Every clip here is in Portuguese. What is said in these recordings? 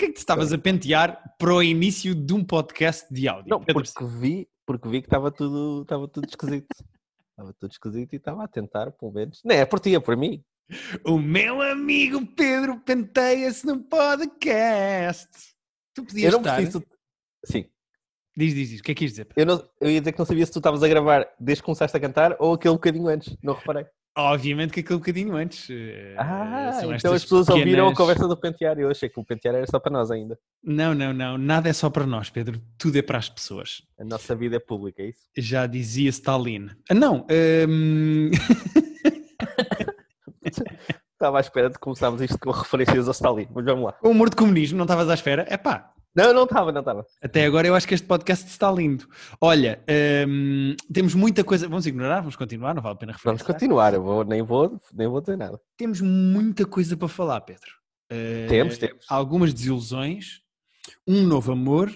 Porquê é que te estavas a pentear para o início de um podcast de áudio? Não, porque vi, porque vi que estava tudo, estava tudo esquisito. Estava tudo esquisito e estava a tentar, pelo menos. Não é por ti, é por mim. O meu amigo Pedro penteia-se no podcast. Tu Eu podias não estar... preciso. Sim. Diz, diz, diz. O que é que ias dizer? Eu, não, eu ia dizer que não sabia se tu estavas a gravar desde que começaste a cantar ou aquele bocadinho antes. Não reparei. Obviamente que aquele bocadinho antes. eh, Ah, são então as pessoas ouviram a pequenas- conversa do pentear. Eu achei que o pentear era só para nós ainda. Não, não, não. Nada é só para nós, Pedro. Tudo é para as pessoas. A nossa vida é pública, é isso? Já dizia Stalin. Ah, não. hum, Estava à espera de começarmos isto com referências ao Stalin. Mas vamos lá. o humor de comunismo, não estavas à espera? É pá. Não, não estava, não estava. Até agora eu acho que este podcast está lindo. Olha, hum, temos muita coisa. Vamos ignorar, vamos continuar, não vale a pena Vamos referenciar. continuar. Eu vou, nem, vou, nem vou dizer nada. Temos muita coisa para falar, Pedro. Eh, Temos, temos. Algumas desilusões, um novo amor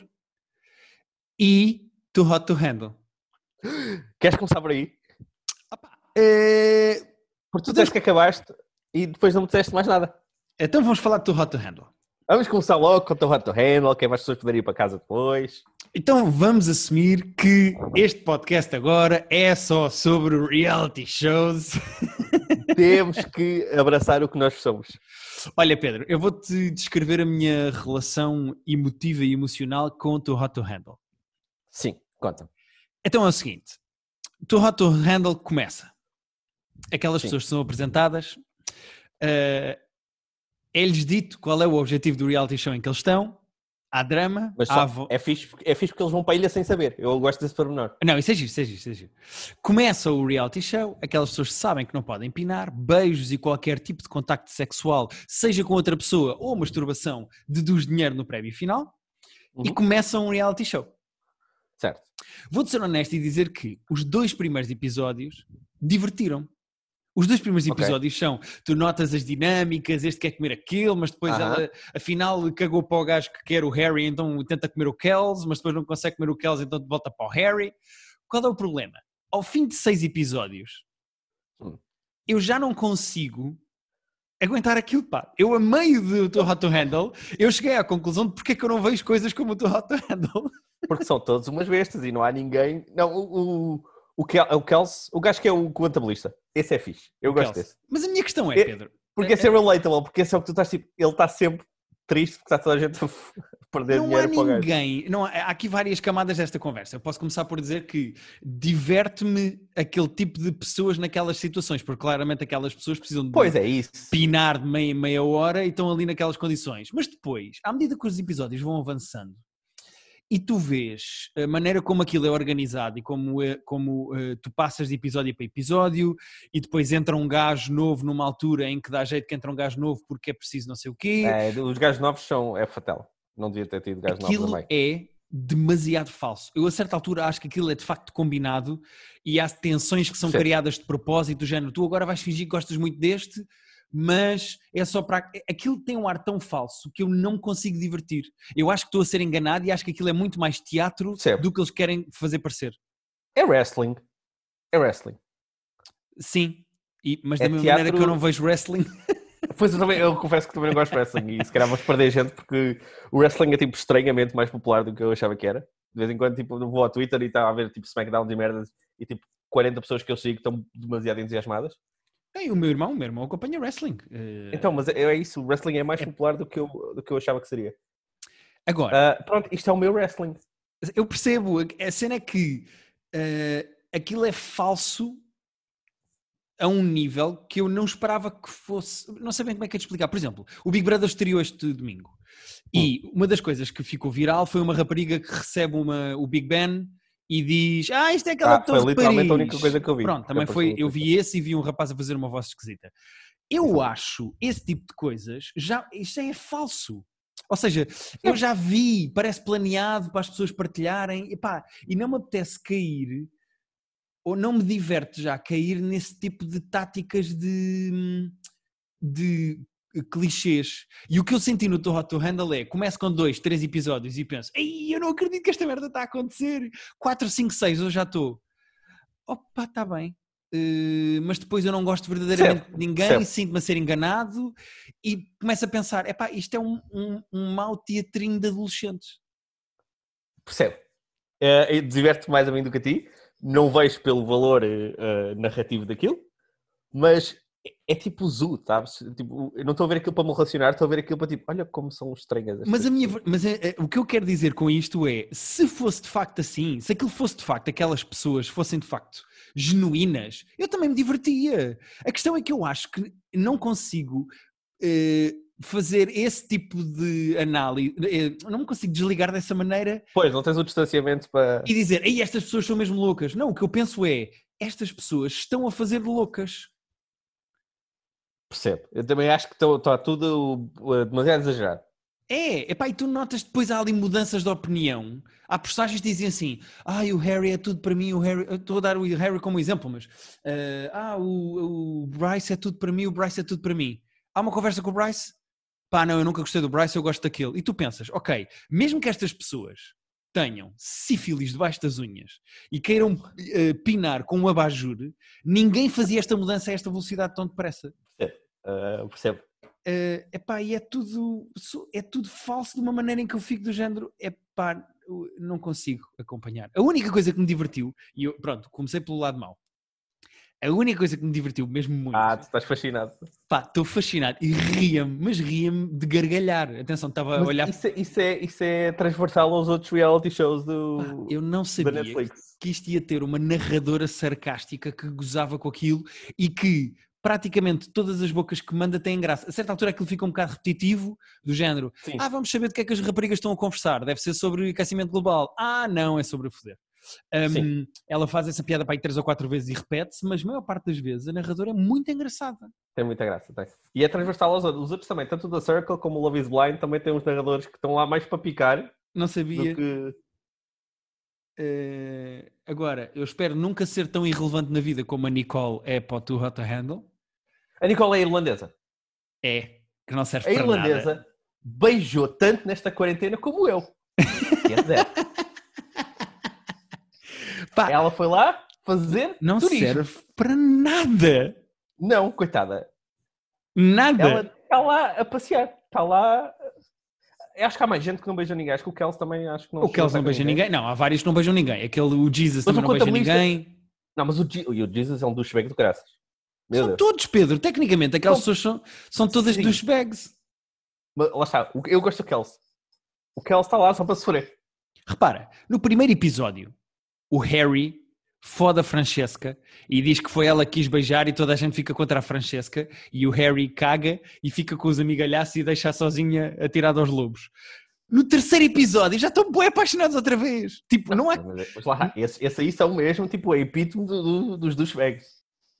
e Too Hot to Handle. Queres começar por aí? Eh, Porque tu disseste que acabaste e depois não me disseste mais nada. então vamos falar de Too Hot to Handle. Vamos começar logo com o teu hot to handle, que é para as pessoas poderem ir para casa depois. Então vamos assumir que este podcast agora é só sobre reality shows. Temos que abraçar o que nós somos. Olha, Pedro, eu vou-te descrever a minha relação emotiva e emocional com o Too Hot to Handle. Sim, conta. Então é o seguinte: Too Hot to Handle começa. Aquelas Sim. pessoas que são apresentadas, eh, é-lhes dito qual é o objetivo do reality show em que eles estão, há drama, Mas há vo- é, fixe, porque- é fixe porque eles vão para a ilha sem saber. Eu gosto desse pormenor. Não, isso é giro, isso é giro, isso é giro. Começa o reality show, aquelas pessoas sabem que não podem pinar, beijos e qualquer tipo de contacto sexual, seja com outra pessoa ou masturbação, deduz dinheiro no prémio final e Uhum. começam um reality show. Certo. Vou-te ser honesto e dizer que os dois primeiros episódios divertiram. Os dois primeiros episódios são, tu notas as dinâmicas, este quer comer aquele, mas depois Aham. ela, afinal, cagou para o gajo que quer o Harry, então tenta comer o Kells, mas depois não consegue comer o Kells, então volta para o Harry. Qual é o problema? Ao fim de seis episódios, Hum. eu já não consigo aguentar aquilo, pá. Eu, a meio do Too Hot to Handle, eu cheguei à conclusão de porque é que eu não vejo coisas como o Too Hot to Handle. Porque são todos umas bestas e não há ninguém. Não, o, o, o, Kel, o Kels, o gajo que é o contabilista. Esse é fixe. Eu gosto Kells. desse. Mas a minha questão é, É- Pedro, Porque esse é relatable, porque esse é o que tu estás tipo. Ele está sempre triste porque está toda a gente a perder não há dinheiro para o gajo. ninguém, não há, há aqui várias camadas desta conversa. Eu posso começar por dizer que diverte-me aquele tipo de pessoas naquelas situações, porque claramente aquelas pessoas precisam de Pois é, isso. pinar de meia, meia hora e estão ali naquelas condições. Mas depois, à medida que os episódios vão avançando e tu vês a maneira como aquilo é organizado e como, é- como eh, tu passas de episódio para episódio e depois entra um gajo novo numa altura em que dá jeito que entra um gajo novo porque é preciso não sei o quê. É, os gajos novos são. É fatal. Não devia ter tido gajos novos aquilo também. é demasiado falso. Eu a certa altura acho que aquilo é de facto combinado e há tensões que são Sim. criadas de propósito, do género, tu agora vais fingir que gostas muito deste, mas é só para... Aquilo tem um ar tão falso que eu não consigo divertir. Eu acho que estou a ser enganado e acho que aquilo é muito mais teatro Certo. do que eles querem fazer parecer. É wrestling. É wrestling. Sim, e- mas É da mesma maneira teatro- que eu não vejo wrestling... Pois eu, também, eu confesso que também não gosto de wrestling e se calhar vamos perder gente porque o wrestling é tipo estranhamente mais popular do que eu achava que era. De vez em quando tipo, vou ao Twitter e está a ver tipo SmackDown e merdas e tipo 40 pessoas que eu sigo estão demasiado entusiasmadas. Ei, o meu irmão, o meu irmão acompanha wrestling. Eh, Então, mas é, é isso, o wrestling é mais popular do que eu, do que eu achava que seria. Agora, Ah, pronto, isto é o meu wrestling. Eu percebo, a cena é que eh, aquilo é falso a um nível que eu não esperava que fosse. Não sei bem como é que é de explicar. Por exemplo, o Big Brother estreou este domingo e uma das coisas que ficou viral foi uma rapariga que recebe uma, o Big Ben e diz: Ah, isto é aquela Ah, Torre foi literalmente a Paris." única coisa que eu vi. Pronto, também foi. no Eu vi esse e vi um rapaz a fazer uma voz esquisita. Eu acho esse tipo de coisas já. Isto é falso. Ou seja, eu já vi, parece planeado para as pessoas partilharem, epá, e não me apetece cair, ou não me diverte já cair nesse tipo de táticas de, de clichês. E o que eu senti no Too Hot to Handle é, começo com dois, três episódios e penso, ei, eu não acredito que esta merda está a acontecer. 4, 5, 6, eu já estou. Opa, está bem. eh, mas depois eu não gosto verdadeiramente Percebo, de ninguém, percebo. sinto-me a ser enganado e começo a pensar: epá, isto é um, um, um mau teatrinho de adolescentes. Percebe? Eh, Diverte mais a mim do que a ti. Não vejo pelo valor eh, narrativo daquilo, mas é, é tipo zoo, sabes? Tipo, eu não estou a ver aquilo para me relacionar, estou a ver aquilo para tipo, olha como são estranhas estas Mas, a minha, mas é- é- o que eu quero dizer com isto é: se fosse de facto assim, se aquilo fosse de facto, aquelas pessoas fossem de facto genuínas, eu também me divertia. A questão é que eu acho que não consigo eh, fazer esse tipo de análise, eh, não me consigo desligar dessa maneira Pois, não tens o distanciamento para. e dizer, ei, estas pessoas são mesmo loucas. Não, o que eu penso é, estas pessoas estão a fazer loucas. Percebo. Eu também acho que está tudo uh, demasiado exagerado. É, epá, e tu notas depois há ali mudanças de opinião. Há personagens que dizem assim: ah, o Harry é tudo para mim, o Harry. eu Estou a dar o Harry como exemplo, mas eh, ah, o, o Bryce é tudo para mim, o Bryce é tudo para mim. Há uma conversa com o Bryce? Pá, não, eu nunca gostei do Bryce, eu gosto daquele. E tu pensas, ok, mesmo que estas pessoas tenham sífilis debaixo das unhas e queiram eh, pinar com um abajur, ninguém fazia esta mudança a esta velocidade tão depressa. Uh, percebo. Uh, epá, e é tudo, é tudo falso de uma maneira em que eu fico do género, epá, não consigo acompanhar. A única coisa que me divertiu, e eu, pronto, comecei pelo lado mau, a única coisa que me divertiu mesmo muito, Ah, tu estás fascinado. pá, estou fascinado e ria-me, mas ria-me de gargalhar. Atenção, estava a olhar, isso, é, isso, é, isso é transversal aos outros reality shows pá, do, eu não sabia que isto ia ter uma narradora sarcástica que gozava com aquilo e que praticamente todas as bocas que manda têm graça. A certa altura aquilo fica um bocado repetitivo, do género, Sim. Ah, vamos saber do que é que as raparigas estão a conversar. Deve ser sobre aquecimento global. Ah, não, é sobre a foder. Um, ela faz essa piada para aí três ou quatro vezes e repete-se, mas a maior parte das vezes a narradora é muito engraçada. Tem muita graça, tem. E é transversal aos outros. Os outros também, tanto o da Circle como o Love is Blind, também tem uns narradores que estão lá mais para picar Não sabia. que. Eh, agora, eu espero nunca ser tão irrelevante na vida como a Nicole é para o Too Hot to Handle. A Nicole é irlandesa. É, que não serve A para irlandesa nada. beijou tanto nesta quarentena como eu. Quer dizer, Pá, Ela foi lá fazer não turismo. serve para nada. Não, coitada. Nada. Ela está lá a passear. Está lá. Eu acho que há mais gente que não beija ninguém. Acho que o Kels também acho que não o Kels não beija ninguém. Não, há vários que não beijam ninguém. Aquele, o Jesus Mas também o não beija ninguém. Não, mas o, o Jesus é um douchebag do graças. Meu São Deus. todos, Pedro. Tecnicamente, aquelas pessoas são, são todas Sim. douchebags. Mas lá está. Eu gosto do Kels. O Kels está lá só para sofrer. Repara, no primeiro episódio, o Harry foda a Francesca e diz que foi ela que quis beijar e toda a gente fica contra a Francesca e o Harry caga e fica com os amigalhaços e deixa-a sozinha atirada aos lobos. No terceiro episódio já estão bem apaixonados outra vez. Tipo, não há... Mas, é- lá. Esse, esse aí são mesmo tipo a epítome do- do- dos douchebags.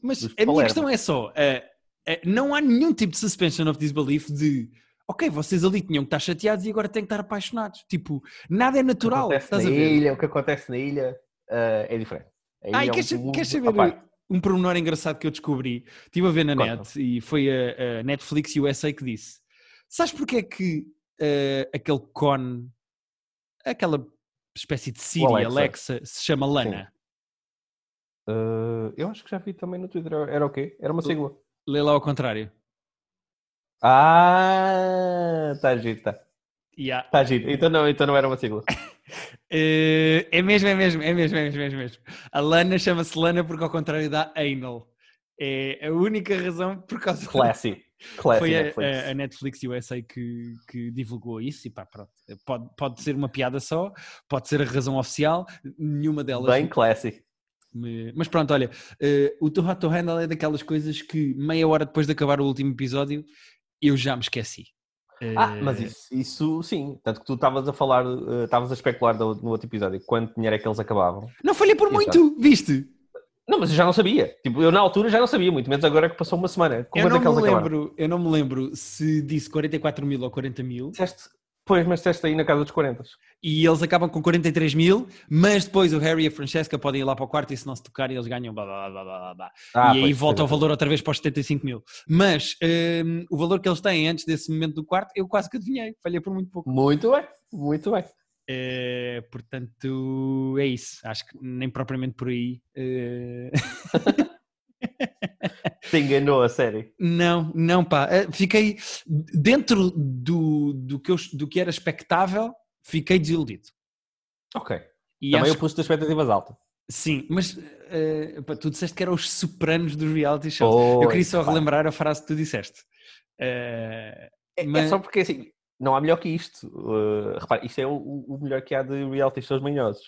Mas a minha Palermo. questão é só, eh, eh, não há nenhum tipo de suspension of disbelief de ok, vocês ali tinham que estar chateados e agora têm que estar apaixonados. Tipo, nada é O que natural. acontece na ilha, o que acontece na ilha ah, é diferente. Aí Ai, é queres, um queres saber um pormenor engraçado que eu descobri? Estive a ver na Conta. net e foi a, a Netflix USA que disse: Sabes porque é que eh, aquele con, aquela espécie de Siri, Alexa. Alexa. se chama Lana? Ah, eu acho que já vi também no Twitter. Era o quê? Era uma sigla. Lê lá ao contrário. Ah, está giro, está. Yeah. Está giro. Então não, então não era uma sigla. Eh, é mesmo, é mesmo, é mesmo, é mesmo, é mesmo. A Lana chama-se Lana porque ao contrário da Anal. É a única razão por causa Classy. Classy Foi a, Netflix. a- a Netflix USA que, que divulgou isso e pá, pronto. Pode, pode ser uma piada só, pode ser a razão oficial, nenhuma delas. Bem classy. Me- Mas pronto, olha, eh, o Too Hot to Handle é daquelas coisas que meia hora depois de acabar o último episódio eu já me esqueci. Ah, Eh, mas isso, isso sim. Tanto que tu estavas a falar, eh, estavas a especular no outro episódio quanto dinheiro é que eles acabavam. Não falhei por Exato. muito, viste? Não, mas eu já não sabia. Tipo, eu na altura já não sabia, muito menos agora que passou uma semana. Eu quanto não, é me acabaram? lembro, eu não me lembro se disse 44 mil ou 40 mil Disseste- pois, mas disseste aí na casa dos 40. e eles acabam com 43 mil, mas depois o Harry e a Francesca podem ir lá para o quarto e se não se tocarem eles ganham blá blá blá blá blá. Ah, e aí pois, volta pois o é. valor outra vez para os 75 mil. Mas hum, o valor que eles têm antes desse momento do quarto, eu quase que adivinhei, falhei por muito pouco. Muito bem, muito bem. Eh, portanto, é isso. Acho que nem propriamente por aí. eh, Te enganou a série. Não, não, pá. Eh, Fiquei dentro do, do, que, eu, do que era expectável, fiquei desiludido. Ok. E Também acho eu pus as expectativas altas. Sim, mas eh, pá, tu disseste que eram os sopranos dos reality shows. Pois, eu queria só pá. relembrar a frase que tu disseste. Eh, É, Mas- é só porque assim, não há melhor que isto. Uh, repare, isto é o, o melhor que há de reality shows manhosos.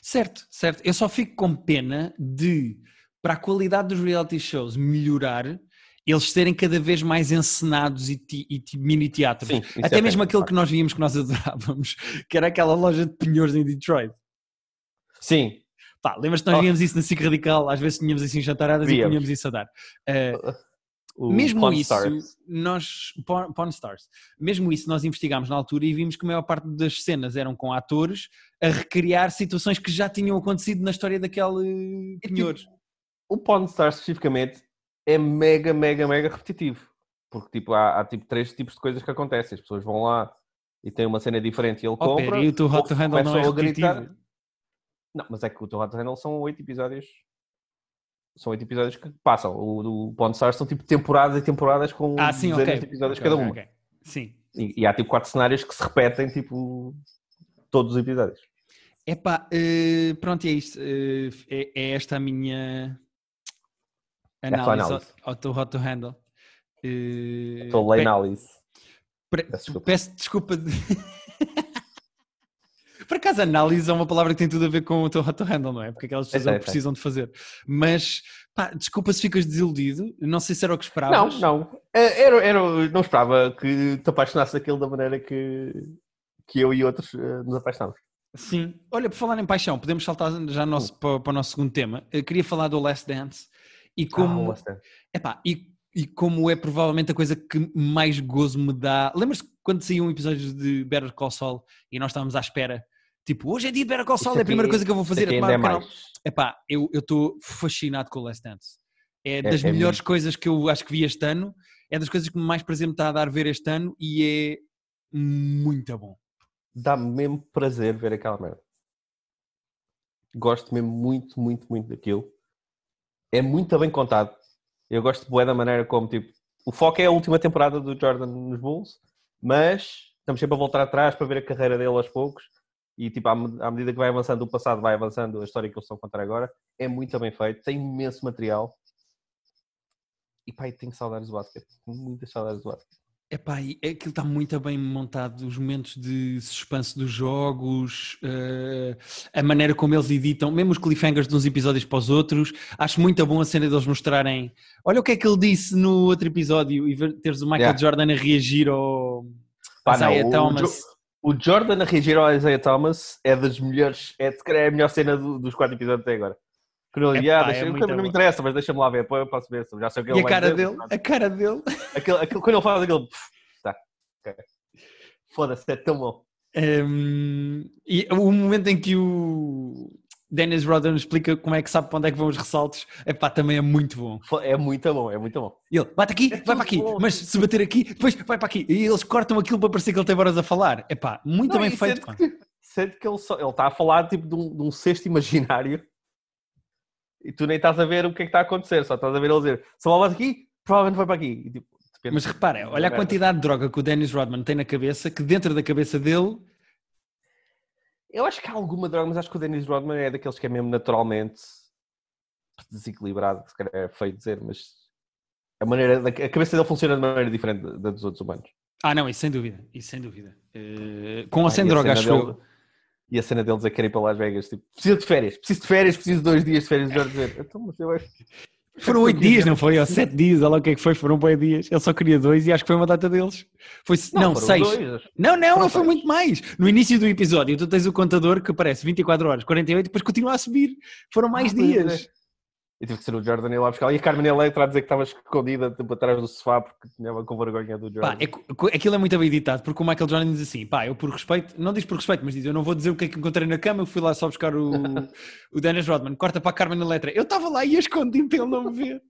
certo, certo. Eu só fico com pena de, para a qualidade dos reality shows melhorar, eles serem cada vez mais encenados e, ti- e ti- mini teatros. Sim, isso Até é mesmo aquele de que nós víamos que nós adorávamos, que era aquela loja de penhores em Detroit. Sim, Pá, lembras que nós Oh. víamos isso na SIC Radical? Às vezes tínhamos assim jantaradas e Víamos. tínhamos isso a dar. Eh, o mesmo isso, Stars. nós, Pawn Pawn Stars, mesmo isso nós investigámos na altura e vimos que a maior parte das cenas eram com atores a recriar situações que já tinham acontecido na história daquele tipo, penhores. O Pawn Stars especificamente é mega, mega, mega repetitivo. Porque tipo, há, há tipo três tipos de coisas que acontecem. As pessoas vão lá e têm uma cena diferente e ele Oh, compra. pera, e o teu Hot Handle não é a gritar. repetitivo? Não, mas é que o teu Hot Handle são oito episódios. São oito episódios que passam. O do Stars são tipo temporadas e temporadas com Ah, sim, dezenas ok. de episódios Ok, cada ok, uma. ok. Sim. E, e há tipo quatro cenários que se repetem, tipo, todos os episódios. Epá, eh, pronto, e é isto. eh, é, é esta a minha análise, análise. Ao, ao teu Hot to Handle. Eh, Estou análise. Peço desculpa. Peço desculpa. de- Por acaso, análise é uma palavra que tem tudo a ver com o teu hot to handle, não é? Porque aquelas pessoas É, não é, é. precisam de fazer. Mas, pá, desculpa se ficas desiludido. Não sei se era o que Não, esperavas. não. É, Era, era, não esperava que te apaixonasses daquilo da maneira que, que eu e outros eh, nos apaixonamos. Sim. Olha, por falar em paixão, podemos saltar já nosso, para, para o nosso segundo tema. Eu queria falar do Last Dance e como, Ah, epá, e, e como é provavelmente a coisa que mais gozo me dá. Lembras-te quando saiu um episódio de Better Call Saul e nós estávamos à espera? Tipo, hoje é dia de Better Call Saul, é a primeira coisa que eu vou fazer. é tomar é canal. mais. Epá, eu estou fascinado com o Last Dance. É das é melhores coisas que eu acho que vi este ano. É das coisas que mais prazer me está a dar ver este ano e é muito bom. Dá-me mesmo prazer ver aquela merda. Gosto mesmo muito, muito, muito daquilo. É muito bem contado. Eu gosto bué da maneira como, tipo, o foco é a última temporada do Jordan nos Bulls, mas estamos sempre a voltar atrás para ver a carreira dele aos poucos. E, tipo, à, me- à medida que vai avançando o passado, vai avançando a história que eles estão a contar agora. É muito bem feito, tem imenso material. E, eu tenho saudades do basquete. Tenho muitas saudades do basquete. Epá, aquilo está muito bem montado, os momentos de suspense dos jogos, eh, a maneira como eles editam, mesmo os cliffhangers de uns episódios para os outros. Acho muito bom a cena deles mostrarem. Olha o que é que ele disse no outro episódio e ver- teres o Michael Yeah. Jordan a reagir ao Pá, Isaiah não, o Thomas. Jo- O Jordan a reagir ao Isaiah Thomas é das melhores, é, é a melhor cena do- dos quatro episódios até agora. Epá, ah, é deixa, muito não me interessa, mas deixa-me lá ver, depois eu posso ver, já sei o que E ele a vai cara dizer, dele, a cara dele. Aquele, aquele- quando ele faz aquele, tá, ok. Foda-se, é tão bom. Um, e o momento em que o Dennis Rodman explica como é que sabe para onde é que vão os ressaltos, epá, também é muito bom. É muito bom, é muito bom. E ele, bate aqui, É vai para aqui, bom. mas se bater aqui, depois vai para aqui. E eles cortam aquilo para parecer que ele tem horas a falar. Epá, muito Não, bem feito. sente pá. que, sente que ele, só, ele está a falar tipo de um, de um cesto imaginário e tu nem estás a ver o que é que está a acontecer, só estás a ver ele dizer, se bate aqui, provavelmente vai para aqui. E, tipo, Mas repara, olha a quantidade de droga que o Dennis Rodman tem na cabeça, que dentro da cabeça dele, Eu acho que há alguma droga, mas acho que o Dennis Rodman é daqueles que é mesmo naturalmente desequilibrado, se calhar é feio dizer, mas a, maneira, a cabeça dele funciona de maneira diferente da dos outros humanos. ah não, isso sem dúvida, isso sem dúvida. Eh, com ou Ah, sem droga, acho dele- eu. E a cena deles é querer ir para Las Vegas, tipo, preciso de férias, preciso de férias, preciso de dois dias de férias. de Jorge então, mas eu acho Foram oito dias, não foi? Ou sete dias, olha lá o que é que foi, foram bem dias. Ele só queria dois e acho que foi uma data deles. Foi, não, foram seis. dois. Não, não, Foram foi seis. muito mais. No início do episódio, tu tens o contador que aparece 24 horas, 48, depois continua a subir. Foram mais Ah, pois dias. E tive que ser o Jordan ir lá buscar. E a Carmen Electra a dizer que estava escondida tipo, atrás do sofá porque tinha com vergonha do Jordan. Pá, é aquilo é muito bem editado, porque o Michael Jordan diz assim, pá, eu por respeito, não diz por respeito, mas diz, eu não vou dizer o que é que encontrei na cama, eu fui lá só buscar o, o Dennis Rodman, corta para a Carmen Electra. Eu estava lá e a escondi para ele não me ver.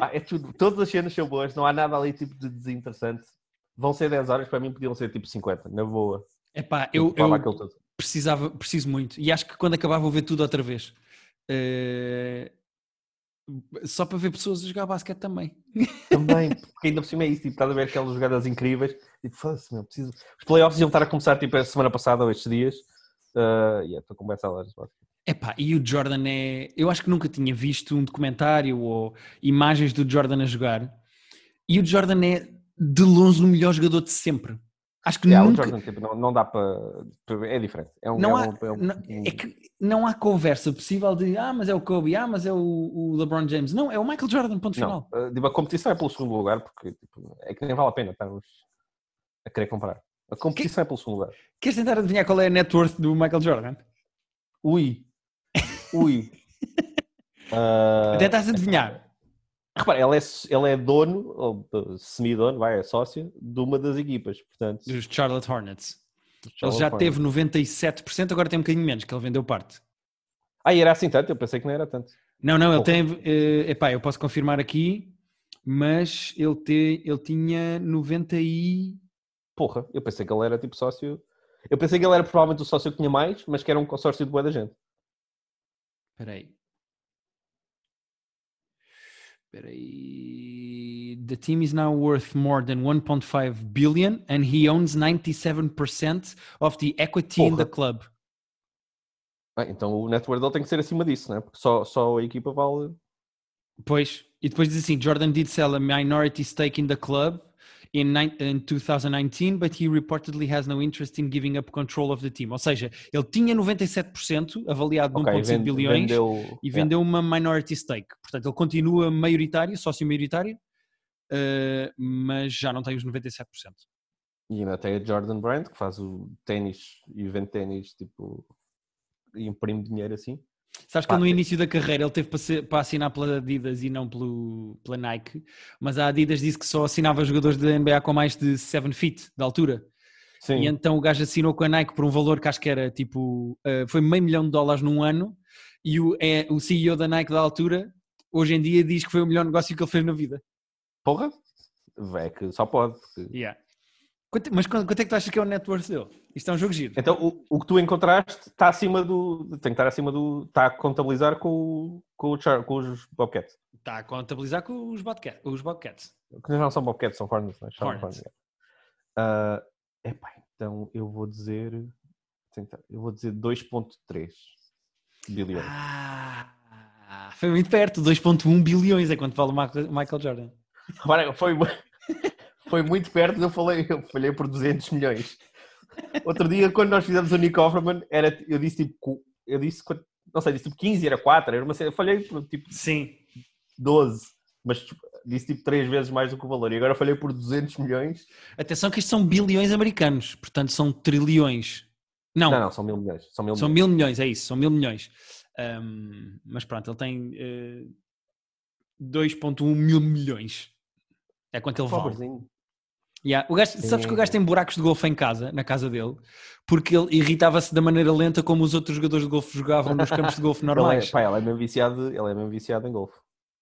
Ah, é tudo, todas as cenas são boas, não há nada ali tipo de desinteressante. Vão ser 10 horas, para mim podiam ser tipo 50, na boa. É pá, eu, Fala eu tudo. precisava, preciso muito, e acho que quando acabar vou ver tudo outra vez. Eh, Só para ver pessoas a jogar basquete também. Também, porque ainda por cima é isso, tipo, estás a ver aquelas jogadas incríveis, tipo, foda-se, meu, preciso... Os playoffs iam estar a começar, tipo, a semana passada ou estes dias, uh, e yeah, estou a começar a ler Epá, e o Jordan é... Eu acho que nunca tinha visto um documentário ou imagens do Jordan a jogar, e o Jordan é, de longe, o melhor jogador de sempre. Acho que yeah, nunca... Jordan, tipo, não, não dá para... É diferente. É, um, não é, há, é, um, não, é que não há conversa possível de ah, mas é o Kobe, ah, mas é o, o LeBron James. Não, é o Michael Jordan, ponto não, final. uh, tipo, a competição é pelo segundo lugar, porque tipo, é que nem vale a pena estarmos a querer comparar. A competição que, é pelo segundo lugar. Queres tentar adivinhar qual é a net worth do Michael Jordan? Ui. Ui. uh, Tentas adivinhar. Repara, ele é, ele é dono, ou semi-dono, vai, é sócio, de uma das equipas, portanto... Dos Charlotte Hornets. Ele já teve 97%, agora tem um bocadinho menos, que ele vendeu parte. Ah, e era assim tanto? Eu pensei que não era tanto. Não, não, ele tem. Uh, epá, eu posso confirmar aqui, mas ele, te, ele tinha 90 e. Porra, eu pensei que ele era tipo sócio. Eu pensei que ele era provavelmente o sócio que tinha mais, mas que era um consórcio de boa da gente. Espera aí. Espera aí. The team is now worth more than 1.5 billion and he owns 97% of the equity Porra. in the club. Ah, então o network dele tem que ser acima disso, né? Porque só, só a equipa vale. Pois, e depois diz assim: Jordan did sell a minority stake in the club in, in 2019, but he reportedly has no interest in giving up control of the team. Ou seja, ele tinha 97% avaliado de okay, 1,5 bilhões vendeu, e vendeu yeah. uma minority stake. Portanto, ele continua maioritário, sócio maioritário, uh, mas já não tem os 97%. E ainda tem a Jordan Brand, que faz o ténis e vende ténis, tipo, e imprime dinheiro assim. Sabes que no início da carreira ele teve para, ser, para, assinar pela Adidas e não pelo, pela Nike, mas a Adidas disse que só assinava jogadores da NBA com mais de 7 feet de altura. Sim. E então o gajo assinou com a Nike por um valor que acho que era tipo, uh, foi meio milhão de dólares num ano, e o, é, o CEO da Nike da altura, hoje em dia, diz que foi o melhor negócio que ele fez na vida. Porra? É que só pode. Porque... Yeah. Quanto, mas quanto, quanto é que tu achas que é o net worth dele? Isto é um jogo giro. Então, o, o que tu encontraste está acima do. Tem que estar acima do. Está a contabilizar com, com, o char, com os Bobcats. Está a contabilizar com os, Bobcat, os Bobcats. Que não são Bobcats, são Hornets. Não é? Hornets. Uh, epá, então eu vou dizer. Eu vou dizer 2,3 bilhões. Ah, foi muito perto. 2,1 bilhões é quanto vale o Michael Jordan. foi, foi muito perto, eu falei, eu falhei por 200 milhões. Outro dia, quando nós fizemos o Nick Offerman, era, eu disse tipo, eu disse, não sei, disse tipo 15, era 4, era uma, eu falhei por tipo Sim. 12, mas tipo, disse tipo 3 vezes mais do que o valor, e agora falhei por 200 milhões. Atenção que isto são bilhões americanos, portanto são trilhões. Não, não, não são mil milhões. São mil, são milhões. mil milhões, é isso, são mil milhões. Um, mas pronto, ele tem uh, eh, 2.1 mil milhões. É quanto ele vale. Yeah. O gajo, sabes que o gajo tem buracos de golfe em casa, na casa dele, porque ele irritava-se da maneira lenta como os outros jogadores de golfe jogavam nos campos de golfe normais. ele, é, pá, ele é mesmo viciado, ele é mesmo viciado em golfe.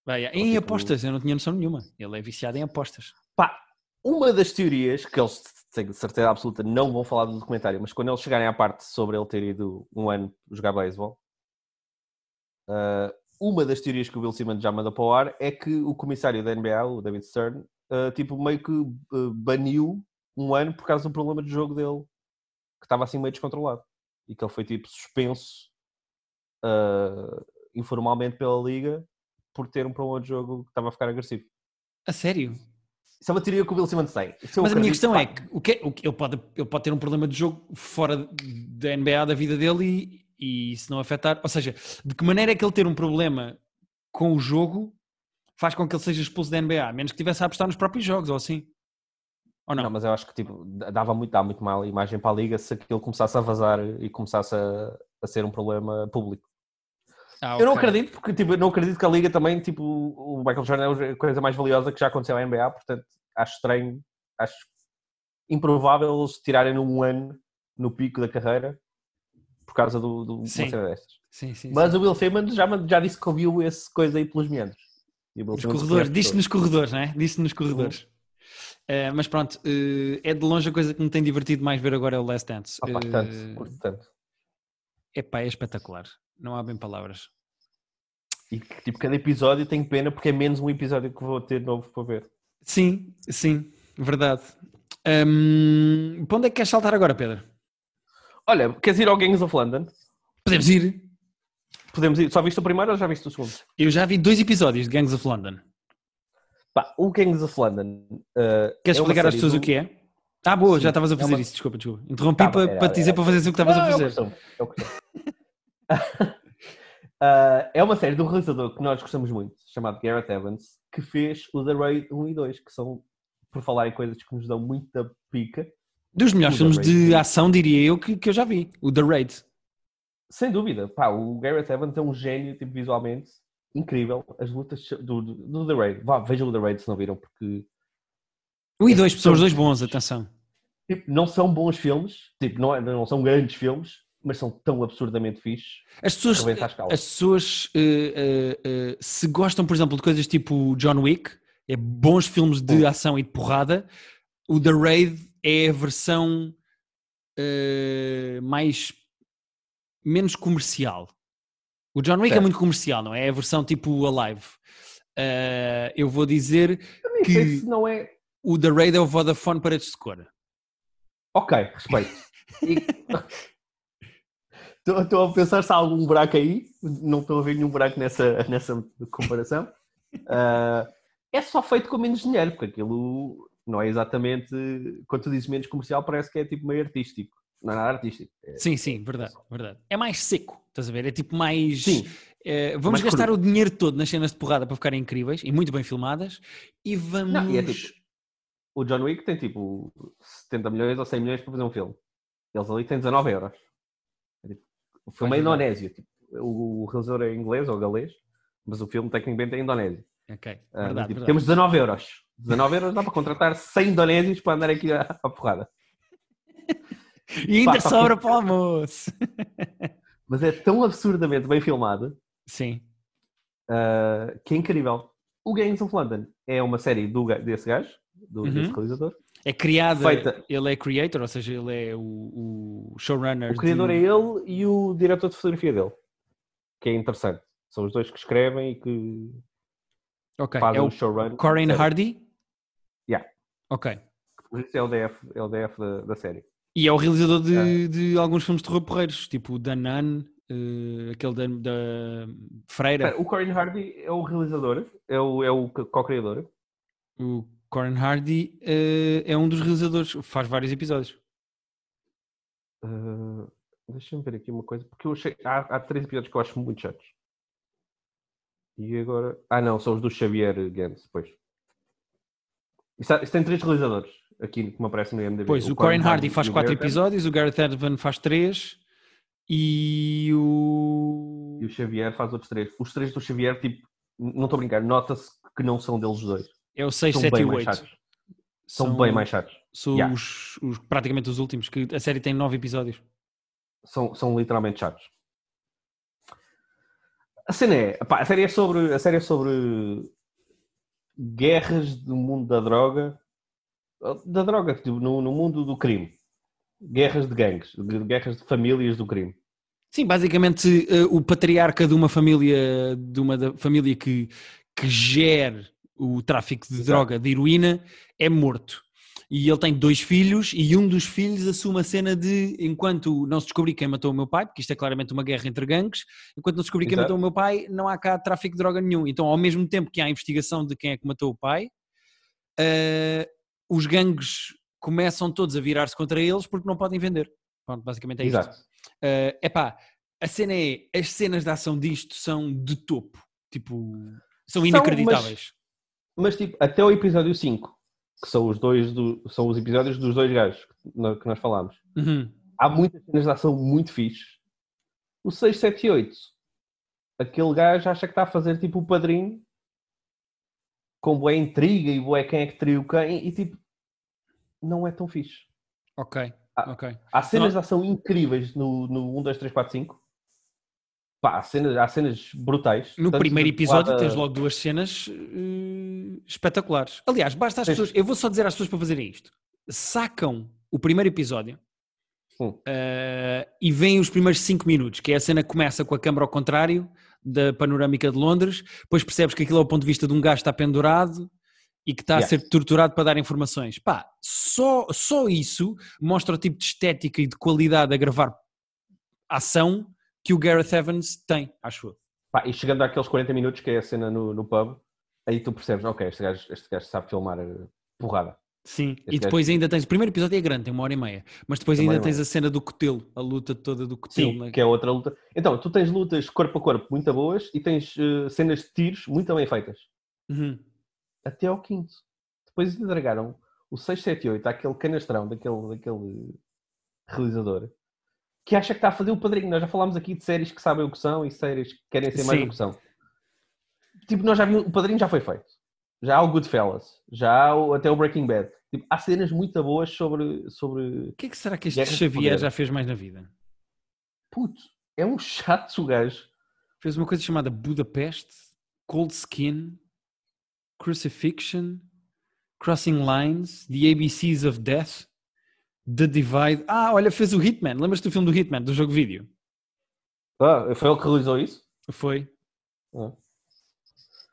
yeah. Em tipo... apostas, eu não tinha noção nenhuma. Ele é viciado em apostas. Pá, uma das teorias que eles, de certeza absoluta, não vão falar do documentário, mas quando eles chegarem à parte sobre ele ter ido um ano jogar beisebol, uh, uma das teorias que o Bill Simmons já mandou para o ar é que o comissário da NBA, o David Stern, uh, tipo, meio que uh, baniu um ano por causa do problema de jogo dele, que estava assim meio descontrolado. E que ele foi, tipo, suspenso uh, informalmente pela liga por ter um problema de jogo que estava a ficar agressivo. A sério? Isso é uma teoria que o Bill Simmons tem. Mas a minha questão é que, o que, o que ele, pode, ele pode ter um problema de jogo fora da NBA, da vida dele, e, e se não afetar. Ou seja, de que maneira é que ele ter um problema com o jogo faz com que ele seja expulso da NBA, menos que tivesse a apostar nos próprios jogos ou assim. Ou não? não, mas eu acho que tipo, dava muito, dá muito mal imagem para a liga se aquilo começasse a vazar e começasse a, a ser um problema público. Ah, okay. Eu não acredito, porque tipo, não acredito que a liga também, tipo, o Michael Jordan é a coisa mais valiosa que já aconteceu à NBA, portanto acho estranho, acho improvável eles tirarem num ano no pico da carreira por causa do, do sim. uma cena destas. Sim, sim, Mas sim. o Will Simmons já, já disse que ouviu esse coisa aí pelos meandros. Nos corredores, disse nos corredores, não é? Disse nos corredores. Uh, mas pronto, uh, é de longe a coisa que me tem divertido mais ver agora é o Last Dance. Ah, pá, tanto, uh, tanto. Epá, é espetacular. Não há bem palavras. E tipo, cada episódio tem pena porque é menos um episódio que vou ter novo para ver. Sim, sim, verdade. Hum, para onde é que queres saltar agora, Pedro? Olha, queres ir ao Gangs of London? Podemos ir. Podemos ir. Só viste o primeiro ou já viste o segundo? Eu já vi dois episódios de Gangs of London. Pá, o Gangs of London. uh, Queres é explicar às pessoas do- o que é? Ah, boa, Sim, já estavas a é fazer uma- isso, desculpa, desculpa. Interrompi Tava, para, era- para te dizer era- para fazer o que estavas a é fazer. costume, é. Ah, é uma série de um realizador que nós gostamos muito, chamado Gareth Evans, que fez o The Raid 1 e 2, que são, por falar em coisas que nos dão muita pica, Dos melhores filmes de ação, diria eu, que, que eu já vi. O The Raid. Sem dúvida. Pá, o Gareth Evans é um gênio tipo, visualmente incrível. As lutas do, do, do The Raid, vá, vejam o The Raid se não viram, porque e É, dois, são os são- dois bons, atenção. tipo, não são bons filmes, tipo, não, é- não são grandes filmes, mas são tão absurdamente fixes. As pessoas, as pessoas eh, eh, eh, se gostam, por exemplo, de coisas tipo John Wick, é bons filmes de ação e de porrada, o The Raid é a versão mais menos comercial. O John Wick é Certo. muito comercial, não é? É a versão tipo Alive. Eh, eu vou dizer Eu nem Que- sei se não é. o The Raid é o Vodafone para de cor. Ok, respeito. Estou a pensar se há algum buraco aí. Não estou a ver nenhum buraco nessa, nessa comparação. Ah, é só feito com menos dinheiro, porque aquilo não é exatamente. Quando tu dizes menos comercial, parece que é tipo meio artístico. Não é nada artístico. É- Sim, sim, verdade, verdade. É mais seco, estás a ver? É tipo mais. Sim, Eh, vamos Mais gastar cru. o dinheiro todo nas cenas de porrada para ficarem incríveis e muito bem filmadas e vamos. Não, e é tipo, o John Wick tem tipo 70 milhões ou 100 milhões para fazer um filme. Eles ali têm 19 euros. É tipo, o filme é verdade. indonésio. Tipo, o, o realizador é inglês ou galês, mas o filme tecnicamente é indonésio. Ok, Ah, verdade, tipo, verdade. Temos 19 euros. 19 euros dá para contratar 100 indonésios para andar aqui à, à porrada. E ainda Pá, sobra para o almoço. Mas é tão absurdamente bem filmado Sim, ah, que é incrível. O Gangs of London é uma série do, desse gajo, do, Uhum. desse realizador. é criada. Feita. Ele é creator, ou seja, ele é o, o showrunner. O criador de... é ele e o diretor de fotografia dele. Que é interessante. São os dois que escrevem e que Ok, fazem é o showrun. Corin da série. Hardy. Yeah. Ok. Isso é o DF, é o DF da, da série. E é o realizador de, Ah. de alguns filmes de terror porreiros, tipo o da Nun, eh, aquele da, da Freira. Espera, o Corin Hardy é o realizador, é o, é o co-criador. O Corin Hardy eh, é um dos realizadores, faz vários episódios. Ah, Deixa-me ver aqui uma coisa, porque eu achei. Há, há três episódios que eu acho muito chatos. E agora. Ah, não, são os do Xavier. Isto, há- isto tem três realizadores aqui que me aparece no IMDb. Pois, o, Corin Hardy faz e o quatro Gareth Evans, episódios, o Gareth Evans faz três e o. E o Xavier faz outros três. Os três do Xavier, tipo, não estou a brincar, nota-se que não são deles dois. É o 6, São 7 bem e o mais 8. chatos. São, bem mais chatos. São Yeah. os, os- praticamente os últimos, que a série tem nove episódios. São, são literalmente chatos. A cena é. pá, a série é sobre. A série é sobre guerras do mundo da droga. Da droga, tipo, no, no mundo do crime. Guerras de gangues, guerras de famílias do crime. Sim, basicamente eh, o patriarca de uma família, de uma da- família que, que gere o tráfico de Exato. droga, de heroína, é morto. E ele tem dois filhos e um dos filhos assume a cena de, enquanto não se descobrir quem matou o meu pai, porque isto é claramente uma guerra entre gangues, enquanto não se descobrir quem Exato. matou o meu pai, não há cá tráfico de droga nenhum. Então, ao mesmo tempo que há a investigação de quem é que matou o pai, eh, os gangues começam todos a virar-se contra eles porque não podem vender. Pronto, basicamente é isto. Exato. É epá, a cena é, as cenas de ação disto são de topo, tipo, são São, inacreditáveis. Mas tipo, até o episódio 5, que são os dois do, são os episódios dos dois gajos que que nós falámos. Uhum. há muitas cenas de ação muito fixe. O 6, 7 e 8, aquele gajo acha que está a fazer tipo o padrinho com boa intriga e boa quem é que traiu quem e tipo, não é tão fixe. Ok, Ah, ok. Há cenas de ação incríveis no, no 1, 2, 3, 4, 5. Pá, há cenas, há cenas brutais. No Tanto primeiro episódio porrada- tens logo duas cenas eh, espetaculares. Aliás, basta às Tens- pessoas, eu vou só dizer às pessoas para fazerem isto. Sacam o primeiro episódio eh, e veem os primeiros 5 minutos, que é a cena que começa com a câmera ao contrário, da panorâmica de Londres, depois percebes que aquilo é o ponto de vista de um gajo que está pendurado e que está a ser torturado para dar informações. Pá, só, só isso mostra o tipo de estética e de qualidade a gravar ação que o Gareth Evans tem, acho eu. Pá, e chegando àqueles 40 minutos, que é a cena no, no pub, aí tu percebes, ok, este gajo, este gajo sabe filmar eh, porrada. Sim, Esse e depois ainda tens. O primeiro episódio é grande, tem uma hora e meia, mas depois uma ainda tens a cena do cotelo, a luta toda do cotelo. Sim, né? que é outra luta. Então, tu tens lutas corpo a corpo muito boas e tens eh, cenas de tiros muito bem feitas. Uhum. Até ao quinto. Depois entregaram o 6, 7 e 8 àquele canastrão daquele, daquele realizador que acha que está a fazer o padrinho. Nós já falámos aqui de séries que sabem o que são e séries que querem ser mais Sim. o que são. Tipo, nós já vimos, o padrinho já foi feito. Já há o Goodfellas, já há o, até o Breaking Bad. Tipo, há cenas muito boas sobre, sobre. O que é que será que este Xavier já fez mais na vida? Puto, é um chato o gajo. Fez uma coisa chamada Budapest, Cold Skin, Crucifixion, Crossing Lines, The ABCs of Death, The Divide. Ah, olha, fez o Hitman. Lembras-te do filme do Hitman, do jogo vídeo? Ah, foi ele que realizou isso? Foi. Ah.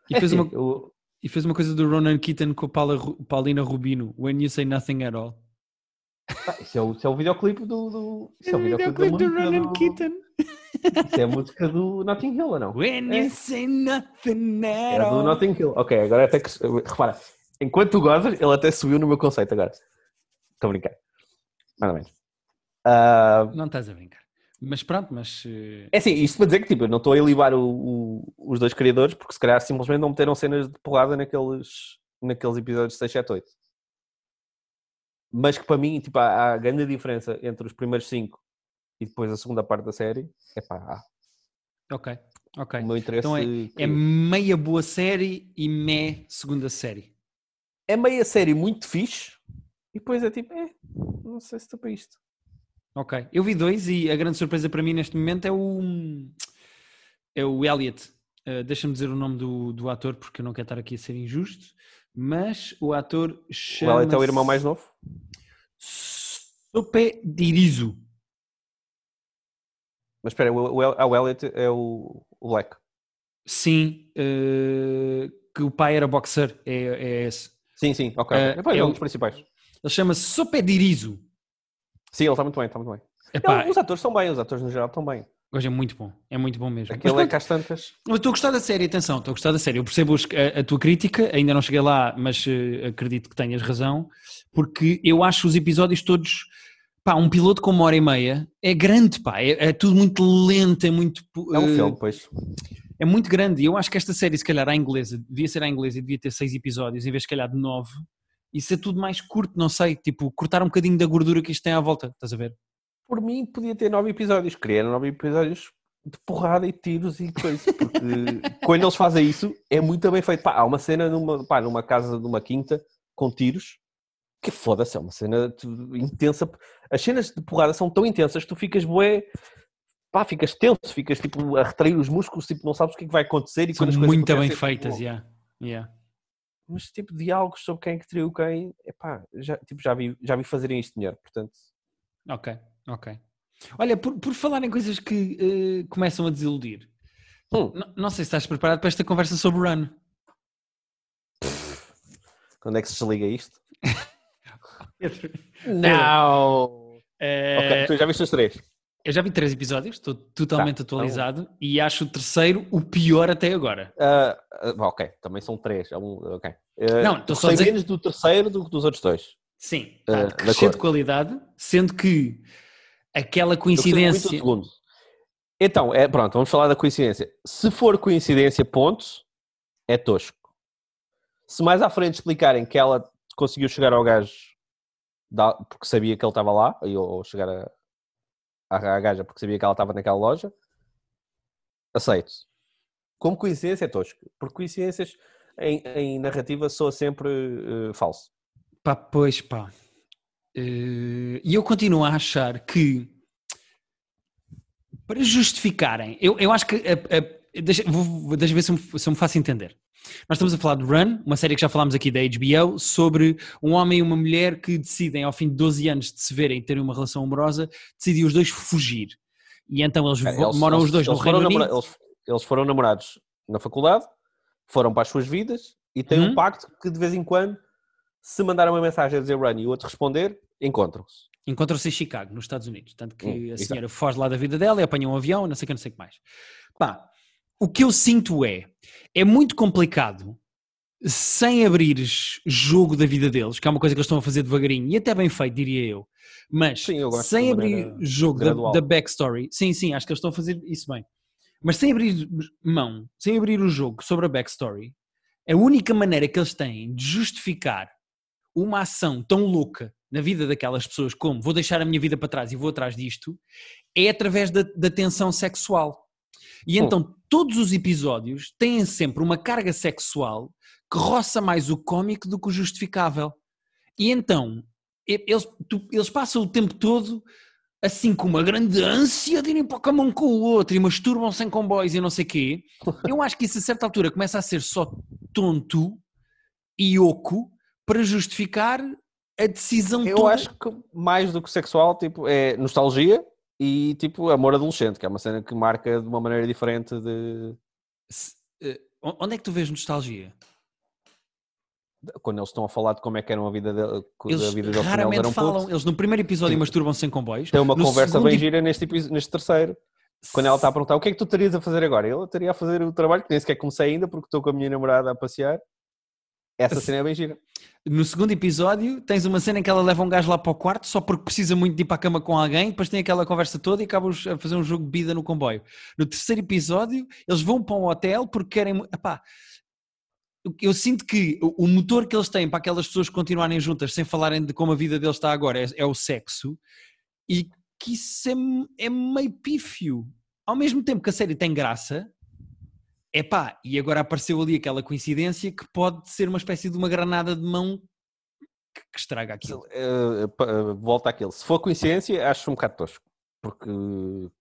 E fez, uma, e fez uma coisa do Ronan Keaton com a Paulina Rubino, When You Say Nothing at All. Ah, isso, é o, isso é o videoclipe do. do isso é o videoclipe da do Ronan do- Keaton. Isso é a música do Notting Hill, ou não? When É. You Say Nothing É at do All. Notting Hill. Ok, agora até que. Repara, enquanto tu gozas, ele até subiu no meu conceito agora. Estou a brincar. Mais ou menos. Ah, Não estás a brincar. Mas pronto, mas... eh, é assim, isto para dizer que tipo, eu não estou a ilibar o- o- os dois criadores, porque se calhar simplesmente não meteram cenas de porrada naqueles, naqueles episódios 6, 7, 8. Mas que para mim, tipo, há, há grande diferença entre os primeiros 5 e depois a segunda parte da série. É pá, Ok, ok. o meu interesse. Então é, que- é meia boa série e mé segunda série. é meia série muito fixe e depois é tipo, é, não sei se estou para isto. Ok. Eu vi dois e a grande surpresa para mim neste momento é o. É o Elliot. Uh, Deixa-me dizer o nome do, do ator porque eu não quero estar aqui a ser injusto. Mas o ator O chama. Elliot é o irmão mais novo? Sope Dirizo. Mas espera, o, o, ah, o Elliot é o, o Black. Sim. uh, que o pai era boxer. É, é esse. Sim, sim, ok. Depois é um o- dos principais. Ele chama-se Sope Dirizo. Sim, ele está muito bem, está muito bem. Epá, Não, os atores estão bem, os atores no geral estão bem. hoje é muito bom. É muito bom mesmo. Aquele é que tantas. Eu estou a gostar da série, atenção, estou a gostar da série. Eu percebo a, a tua crítica, ainda não cheguei lá, mas eh, acredito que tenhas razão, porque eu acho os episódios todos. Pá, um piloto com uma hora e meia é grande, pá, é, é tudo muito lento, é muito. É um eh, filme, pois. É muito grande. E eu acho que esta série, se calhar, à inglesa, devia ser à inglesa e devia ter seis episódios, em vez de, se calhar, de nove, e ser tudo mais curto, não sei, tipo, cortar um bocadinho da gordura que isto tem à volta, estás a ver? Por mim, podia ter nove episódios. Queria nove episódios de porrada e tiros e coisa. Porque quando eles fazem isso, é muito bem feito. Pá, há uma cena numa, pá, numa casa, numa quinta, com tiros, que foda-se, é uma cena intensa. As cenas de porrada são tão intensas que tu ficas bué, pá, ficas tenso, ficas tipo a retrair os músculos, tipo, não sabes o que é que vai acontecer. E São quando as coisas muito bem feitas, tipo, yeah. Yeah. Mas tipo, diálogos sobre quem é que traiu quem, epá, já, tipo, já, vi, já vi fazerem isto melhor, portanto. Ok, ok. Olha, por, por falar em coisas que eh, começam a desiludir, Hum. não, sei se estás preparado para esta conversa sobre Run. Quando é que se desliga isto? Não! Ok, tu já viste os três? Eu já vi três episódios, estou totalmente Tá, tá bom. atualizado e acho o terceiro o pior até agora. Ah, ok, também são três. é um-. Ah, Não, estou só dizer- menos do terceiro do que dos outros dois. Sim, está a de crescer de qualidade, sendo que aquela coincidência. Então, é, pronto, vamos falar da coincidência. Se for coincidência, ponto, é tosco. Se mais à frente explicarem que ela conseguiu chegar ao gajo porque sabia que ele estava lá, ou chegar a, à, à gaja porque sabia que ela estava naquela loja, aceito. Como coincidência é tosco, porque coincidências em, em narrativa soa sempre eh, falso. Pá, pois pá. Eh, E eu continuo a achar que para justificarem, eu, eu acho que a- a- deixa, vou, deixa ver se me, se me faço entender. Nós estamos a falar de Run, uma série que já falámos aqui da HBO, sobre um homem e uma mulher que decidem, ao fim de 12 anos de se verem terem uma relação amorosa, decidem os dois fugir. E então eles, vo- Eles- moram eles- os dois no eles foram Reino Unido. Eles, eles foram namorados na faculdade, foram para as suas vidas e têm Uhum. um pacto que de vez em quando, se mandar uma mensagem a dizer run e o outro responder, encontram-se. Encontram-se em Chicago, nos Estados Unidos. Tanto que Hum, a exato. senhora foge lá da vida dela e apanha um avião, não sei o que, não sei o que mais. Pá, o que eu sinto é, é muito complicado sem abrires jogo da vida deles, que é uma coisa que eles estão a fazer devagarinho, e até bem feito, diria eu. Mas Sim, eu sem abrir jogo da, da backstory, sim, sim, acho que eles estão a fazer isso bem. Mas sem abrir mão, sem abrir o jogo sobre a backstory, a única maneira que eles têm de justificar uma ação tão louca na vida daquelas pessoas como vou deixar a minha vida para trás e vou atrás disto, é através da, da tensão sexual. E Hum. então todos os episódios têm sempre uma carga sexual que roça mais o cómico do que o justificável. E então eles, tu- eles passam o tempo todo assim com uma grande ânsia de irem para cama um com o outro e masturbam-se em comboios e não sei quê. Eu acho que isso a certa altura começa a ser só tonto e oco para justificar a decisão Eu toda. acho que mais do que sexual, tipo, é nostalgia e tipo amor adolescente, que é uma cena que marca de uma maneira diferente de Se- eh, onde é que tu vês nostalgia? quando eles estão a falar de como é que era a vida, de, da Eles vida deles raramente eram falam. Eles no primeiro episódio masturbam-se em comboios. Tem uma No conversa segundo bem gira neste, neste terceiro. Quando ela está a perguntar o que é que tu estarias a fazer agora? Eu estaria a fazer o trabalho que nem sequer comecei ainda porque estou com a minha namorada a passear. Essa cena é bem gira. No segundo episódio, tens uma cena em que ela leva um gajo lá para o quarto só porque precisa muito de ir para a cama com alguém, depois tem aquela conversa toda e acabam a fazer um jogo de bida no comboio. No terceiro episódio, eles vão para um hotel porque querem. Epá, eu sinto que o motor que eles têm para aquelas pessoas continuarem juntas sem falarem de como a vida deles está agora é, é o sexo e que isso é, é meio pífio. Ao mesmo tempo que a série tem graça, epá, e agora apareceu ali aquela coincidência que pode ser uma espécie de uma granada de mão que, que estraga aquilo. Eh, volta àquele. Se for coincidência, acho um bocado tosco. Porque,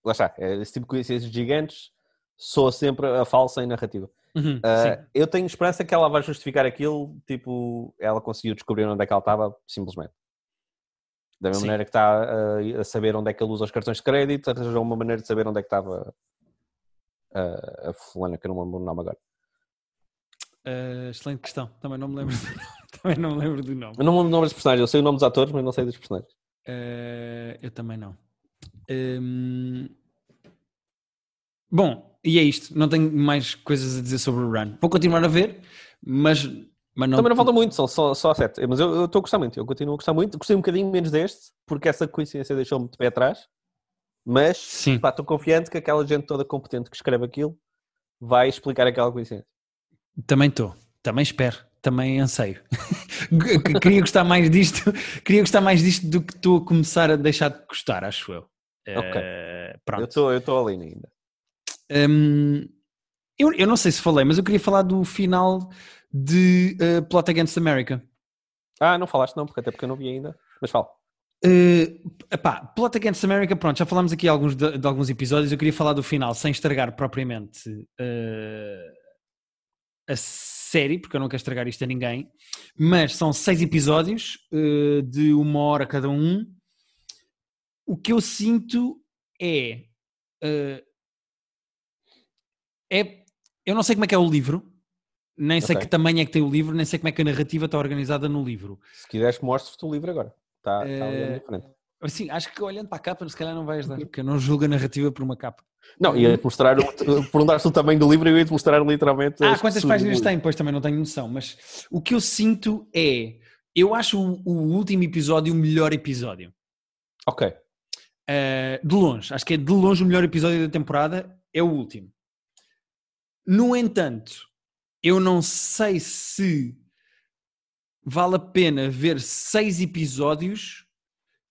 lá está, é esse tipo de coincidências gigantes soa sempre a falsa em narrativa. Uhum, Uh, eu tenho esperança que ela vai justificar aquilo, tipo, ela conseguiu descobrir onde é que ela estava, simplesmente. Da mesma Sim. maneira que está uh, a saber onde é que ele usa os cartões de crédito, arranjou uma maneira de saber onde é que estava uh, a fulana, que eu não me lembro o nome agora. Uh, excelente questão. Também não me lembro. do nome. Também não me lembro do nome. Eu não me lembro o nome dos personagens, eu sei o nome dos atores, mas não sei dos personagens. Uh, eu também não. Hum, Bom, e é isto. Não tenho mais coisas a dizer sobre o Run. Vou continuar a ver, mas, mas não. Também não falta muito, são só, só sete. Mas eu eu estou a gostar muito, eu continuo a gostar muito. Gostei um bocadinho menos deste, porque essa coincidência deixou-me de pé atrás. Mas Sim. pá, estou confiante que aquela gente toda competente que escreve aquilo vai explicar aquela coincidência. Também estou. Também espero. Também anseio. queria gostar mais disto. Queria gostar mais disto do que estou a começar a deixar de gostar, acho eu. Ok. Uh, pronto. Eu estou ali ainda. Hum, eu, eu não sei se falei, mas eu queria falar do final de uh, Plot Against America. Ah, não falaste não, porque até porque eu não vi ainda. Mas fala. Uh, epá, Plot Against America, pronto, já falámos aqui alguns de, de alguns episódios. Eu queria falar do final sem estragar propriamente uh, a série, porque eu não quero estragar isto a ninguém. Mas são seis episódios uh, de uma hora cada um. O que eu sinto é. uh, é eu não sei como é que é o livro, nem sei que tamanho é que tem o livro, nem sei como é que a narrativa está organizada no livro. Se quiseres, mostro-te o livro agora. Está tá ali à Eh, minha frente. Assim, acho que olhando para a capa, se calhar não vai ajudar, porque eu não julgo a narrativa por uma capa. Não, ia-te mostrar, perguntaste o tamanho do livro e eu ia-te mostrar literalmente. Ah, as quantas páginas tem? Pois também não tenho noção, mas o que eu sinto é. Eu acho o, o último episódio o melhor episódio. Ok. Uh, de longe, acho que é de longe o melhor episódio da temporada, é o último. No entanto, eu não sei se vale a pena ver seis episódios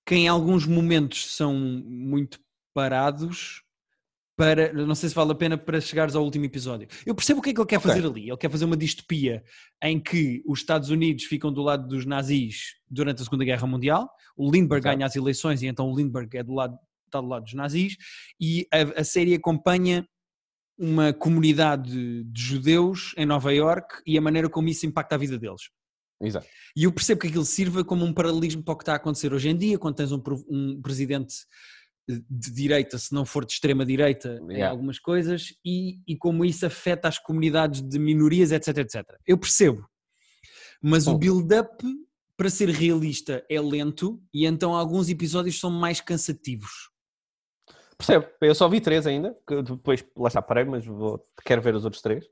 que em alguns momentos são muito parados para, não sei se vale a pena para chegares ao último episódio. Eu percebo o que é que ele quer Ok. fazer ali. Ele quer fazer uma distopia em que os Estados Unidos ficam do lado dos nazis durante a Segunda Guerra Mundial. O Lindbergh Exato. ganha as eleições e então o Lindbergh é do lado, está do lado dos nazis. E a, a série acompanha uma comunidade de judeus em Nova York e a maneira como isso impacta a vida deles. Exato. E eu percebo que aquilo sirva como um paralelismo para o que está a acontecer hoje em dia, quando tens um, um presidente de direita, se não for de extrema direita, em Yeah. algumas coisas, e, e como isso afeta as comunidades de minorias, etc, etc. Eu percebo, mas o Hum. build-up para ser realista é lento e então alguns episódios são mais cansativos. Percebo. Eu só vi três ainda, que depois lá está, parei, mas vou, quero ver os outros três.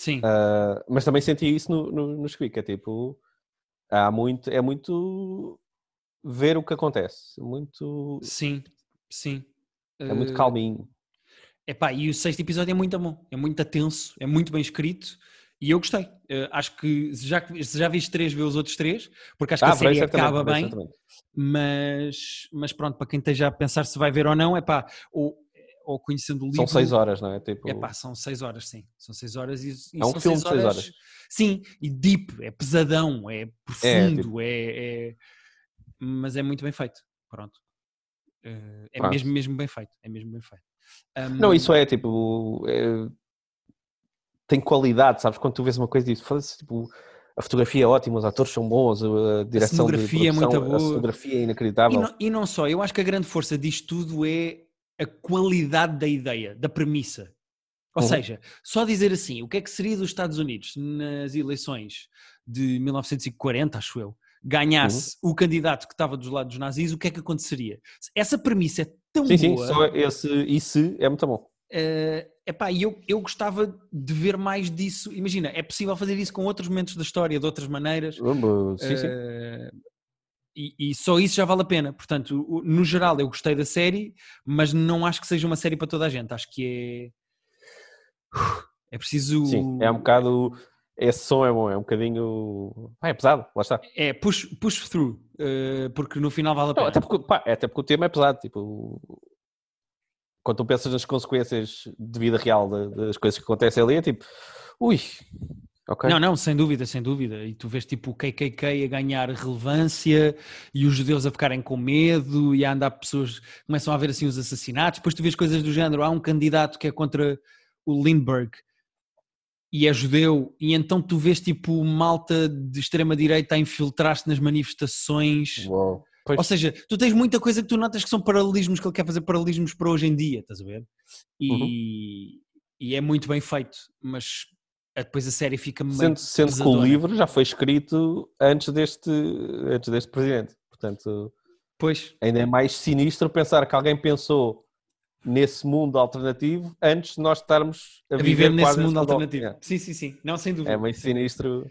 Sim, Ah, mas também senti isso no, no, no Squeak, é tipo, há muito, é muito ver o que acontece, muito, sim, sim. é muito Eh, calminho. Epá, e o sexto episódio é muito bom, é muito tenso, é muito bem escrito e eu gostei. Eh, acho que se já, se já viste três, vê os outros três, porque acho que a série acaba bem, certamente. mas, mas pronto, para quem esteja a pensar se vai ver ou não, é pá, ou, ou conhecendo o livro. São seis horas, não é? Tipo, É pá, são seis horas, sim. São seis horas e, e É um são filme de seis horas. Sim, e deep, é pesadão, é profundo, tipo- é, é- mas é muito bem feito. Pronto. Eh, É Pronto. mesmo, mesmo bem feito. É mesmo bem feito. Não, Hum, isso é tipo. é- tem qualidade, sabes? Quando tu vês uma coisa disso, foda-se, tipo, a fotografia é ótima, os atores são bons, a direção de cenografia é muito produção, boa. A cenografia é E inacreditável. não, e não só, eu acho que a grande força disto tudo é a qualidade da ideia, da premissa. Ou Uhum. seja, só dizer assim, o que é que seria dos Estados Unidos nas eleições de 1940, acho eu, ganhasse Uhum. o candidato que estava dos lados dos nazis, o que é que aconteceria? Essa premissa é tão Sim, sim, boa. só esse e se é muito bom. Eh, epá, e eu, eu gostava de ver mais disso. Imagina, é possível fazer isso com outros momentos da história, de outras maneiras. Sim, sim. E, e só isso já vale a pena. Portanto, no geral, eu gostei da série, mas não acho que seja uma série para toda a gente. Acho que é. É preciso. Sim, é um bocado. Esse som é bom, é um bocadinho. Ah, é pesado, lá está. É push, push through, eh, porque no final vale a Não, pena. até, porque, pá, até porque o tema é pesado. Tipo, quando tu pensas nas consequências de vida real da- das coisas que acontecem ali, é tipo, ui, ok. Não, não, sem dúvida, sem dúvida. E tu vês tipo o KKK a ganhar relevância e os judeus a ficarem com medo e a andar pessoas, começam a haver assim os assassinatos. Depois tu vês coisas do género, há um candidato que é contra o Lindbergh e é judeu e então tu vês tipo malta de extrema-direita a infiltrar-se nas manifestações. Uou. Pois, Ou seja, tu tens muita coisa que tu notas que são paralelismos, que ele quer fazer paralelismos para hoje em dia, estás a ver? E, Uhum. e é muito bem feito, mas depois a série fica meio sendo, sendo que o livro já foi escrito antes deste, antes deste presidente. Portanto, Pois, ainda é mais sinistro pensar que alguém pensou nesse mundo alternativo antes de nós estarmos a, a viver nesse quase mundo al- alternativo. É. Sim, sim, sim. Não, sem dúvida. É meio sinistro.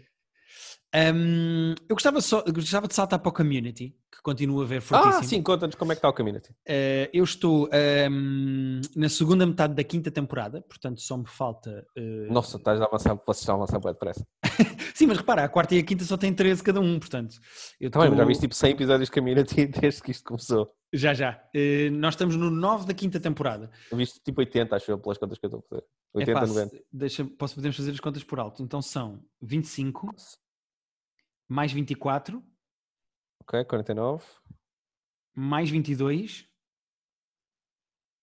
Hum, eu, gostava só, gostava de saltar para o Community, que continua a ver Ah, fortíssimo. sim, conta-nos como é que está o community. Eh, eu estou hum, na segunda metade da quinta temporada, portanto só me falta. eh, Nossa, estás a avançar, vocês estão a avançar bem depressa. Sim, mas repara, a quarta e a quinta só têm 13 cada um, portanto. Eu Também, já tô- viste tipo 100 episódios de community desde que isto começou. Já, já. Eh, nós estamos no 9 da quinta temporada. Eu viste tipo 80, acho eu, pelas contas que eu estou a fazer. 80, Epá, 90. se- deixa, posso, podemos fazer as contas por alto. Então são 25 mais 24 Ok, 49. mais 22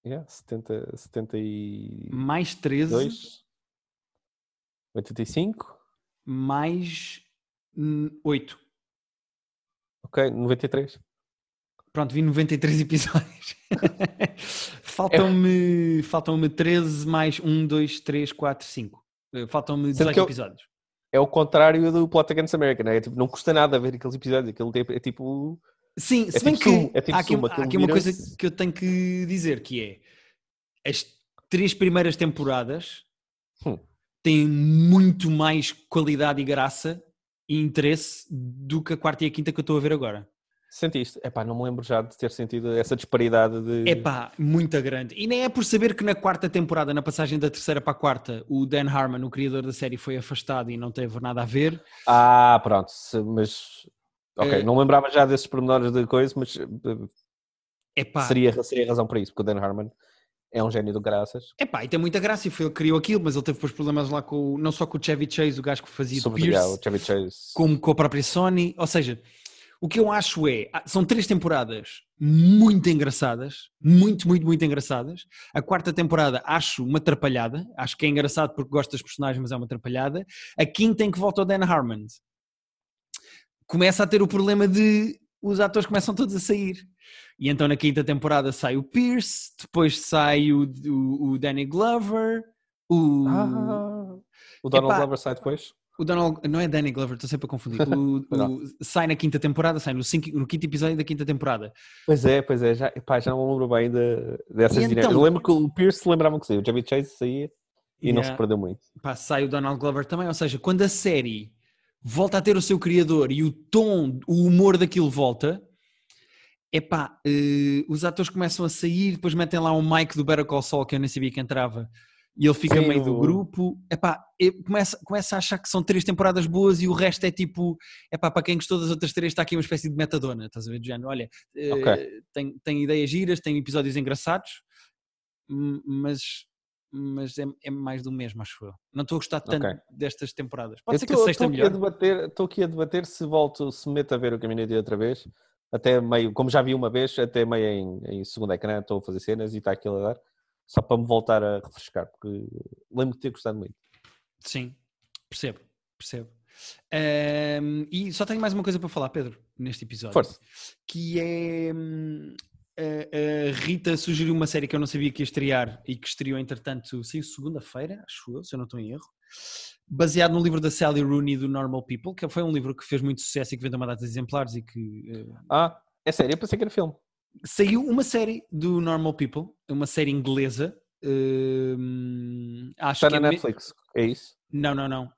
Yeah, 70, 72. mais 13 85. mais hum, 8. Ok, 93. Pronto, vi 93 episódios. faltam-me faltam-me 13 mais 1, 2, 3, 4, 5. Eh, Faltam-me Sendo 18 que eu- episódios. É o contrário do Plot Against America, não é? Tipo, não custa nada ver aqueles episódios. Aquilo é, é tipo. Sim, se É bem tipo que é tipo há aqui, há aqui uma coisa que eu tenho que dizer, que é as três primeiras temporadas Hum. têm muito mais qualidade e graça e interesse do que a quarta e a quinta que eu estou a ver agora. Sentiste? Epá, não me lembro já de ter sentido essa disparidade de. É pá, muito grande. E nem é por saber que na quarta temporada, na passagem da terceira para a quarta, o Dan Harmon, o criador da série, foi afastado e não teve nada a ver. Ah, pronto. Mas. Ok, Eh, não lembrava já desses pormenores de coisa, mas eh, É pá, seria, seria razão para isso, porque o Dan Harmon é um gênio do graças. Epá, e tem muita graça e foi ele que criou aquilo, mas ele teve depois problemas lá com, não só com o Chevy Chase, o gajo que fazia Sobre Pierce, o Chevy Chase. como com a própria Sony. Ou seja, o que eu acho é, ah, são três temporadas muito engraçadas, muito, muito, muito engraçadas. A quarta temporada acho uma atrapalhada, acho que é engraçado porque gosto das personagens, mas é uma atrapalhada. A quinta em que volta o Dan Harmon. Começa a ter o problema de os atores começam todos a sair. E então na quinta temporada sai o Pierce, depois sai o, o, o Danny Glover, o. Ah, o Donald Epá. Glover sai depois? O Donald, não é Danny Glover, estou sempre a confundir. O, o- sai na quinta temporada, sai no, cinco- no quinto episódio da quinta temporada. Pois é, pois é, já, epá, já não me lembro bem de, dessas E dinâmicas. então- Eu lembro que o Pierce lembrava que saía, o Chevy Chase saía e não se Yeah. perdeu muito. Pá, sai o Donald Glover também. Ou seja, quando a série volta a ter o seu criador e o tom, o humor daquilo volta, epá, eh, os atores começam a sair, depois metem lá um Mike do Better Call Saul, que eu nem sabia que entrava, e ele fica Sim, meio do o- epá, começo, começo a achar que são três temporadas boas e o resto é tipo, epá, para quem gostou das outras três está aqui uma espécie de metadona, estás a ver, género, olha, eh, Ok. tem, tem ideias giras, tem episódios engraçados, mas, mas é, é mais do mesmo, acho eu. Não estou a gostar tanto Ok. destas temporadas. Pode Eu ser que a tô- sexta tô é melhor. Estou aqui a debater se volto, se meto a ver o Caminho de outra vez, até meio, como já vi uma vez, até meio em, em segundo ecrã, estou a fazer cenas e está aquilo a dar, só para me voltar a refrescar, porque lembro de ter gostado muito. Sim, percebo, percebo. Ahm, e só tenho mais uma coisa para falar, Pedro, neste episódio. Força. Que é. hum, a, a Rita sugeriu uma série que eu não sabia que ia estrear e que estreou, entretanto, saiu segunda-feira, acho eu, se eu não estou em erro. Baseado no livro da Sally Rooney do Normal People, que foi um livro que fez muito sucesso e que vendeu uma data de exemplares e que eh, Ah, é sério, eu pensei que era filme. Saiu uma série do Normal People, uma série inglesa. hum, acho Está que na é me- Netflix, é isso? Não, não, não.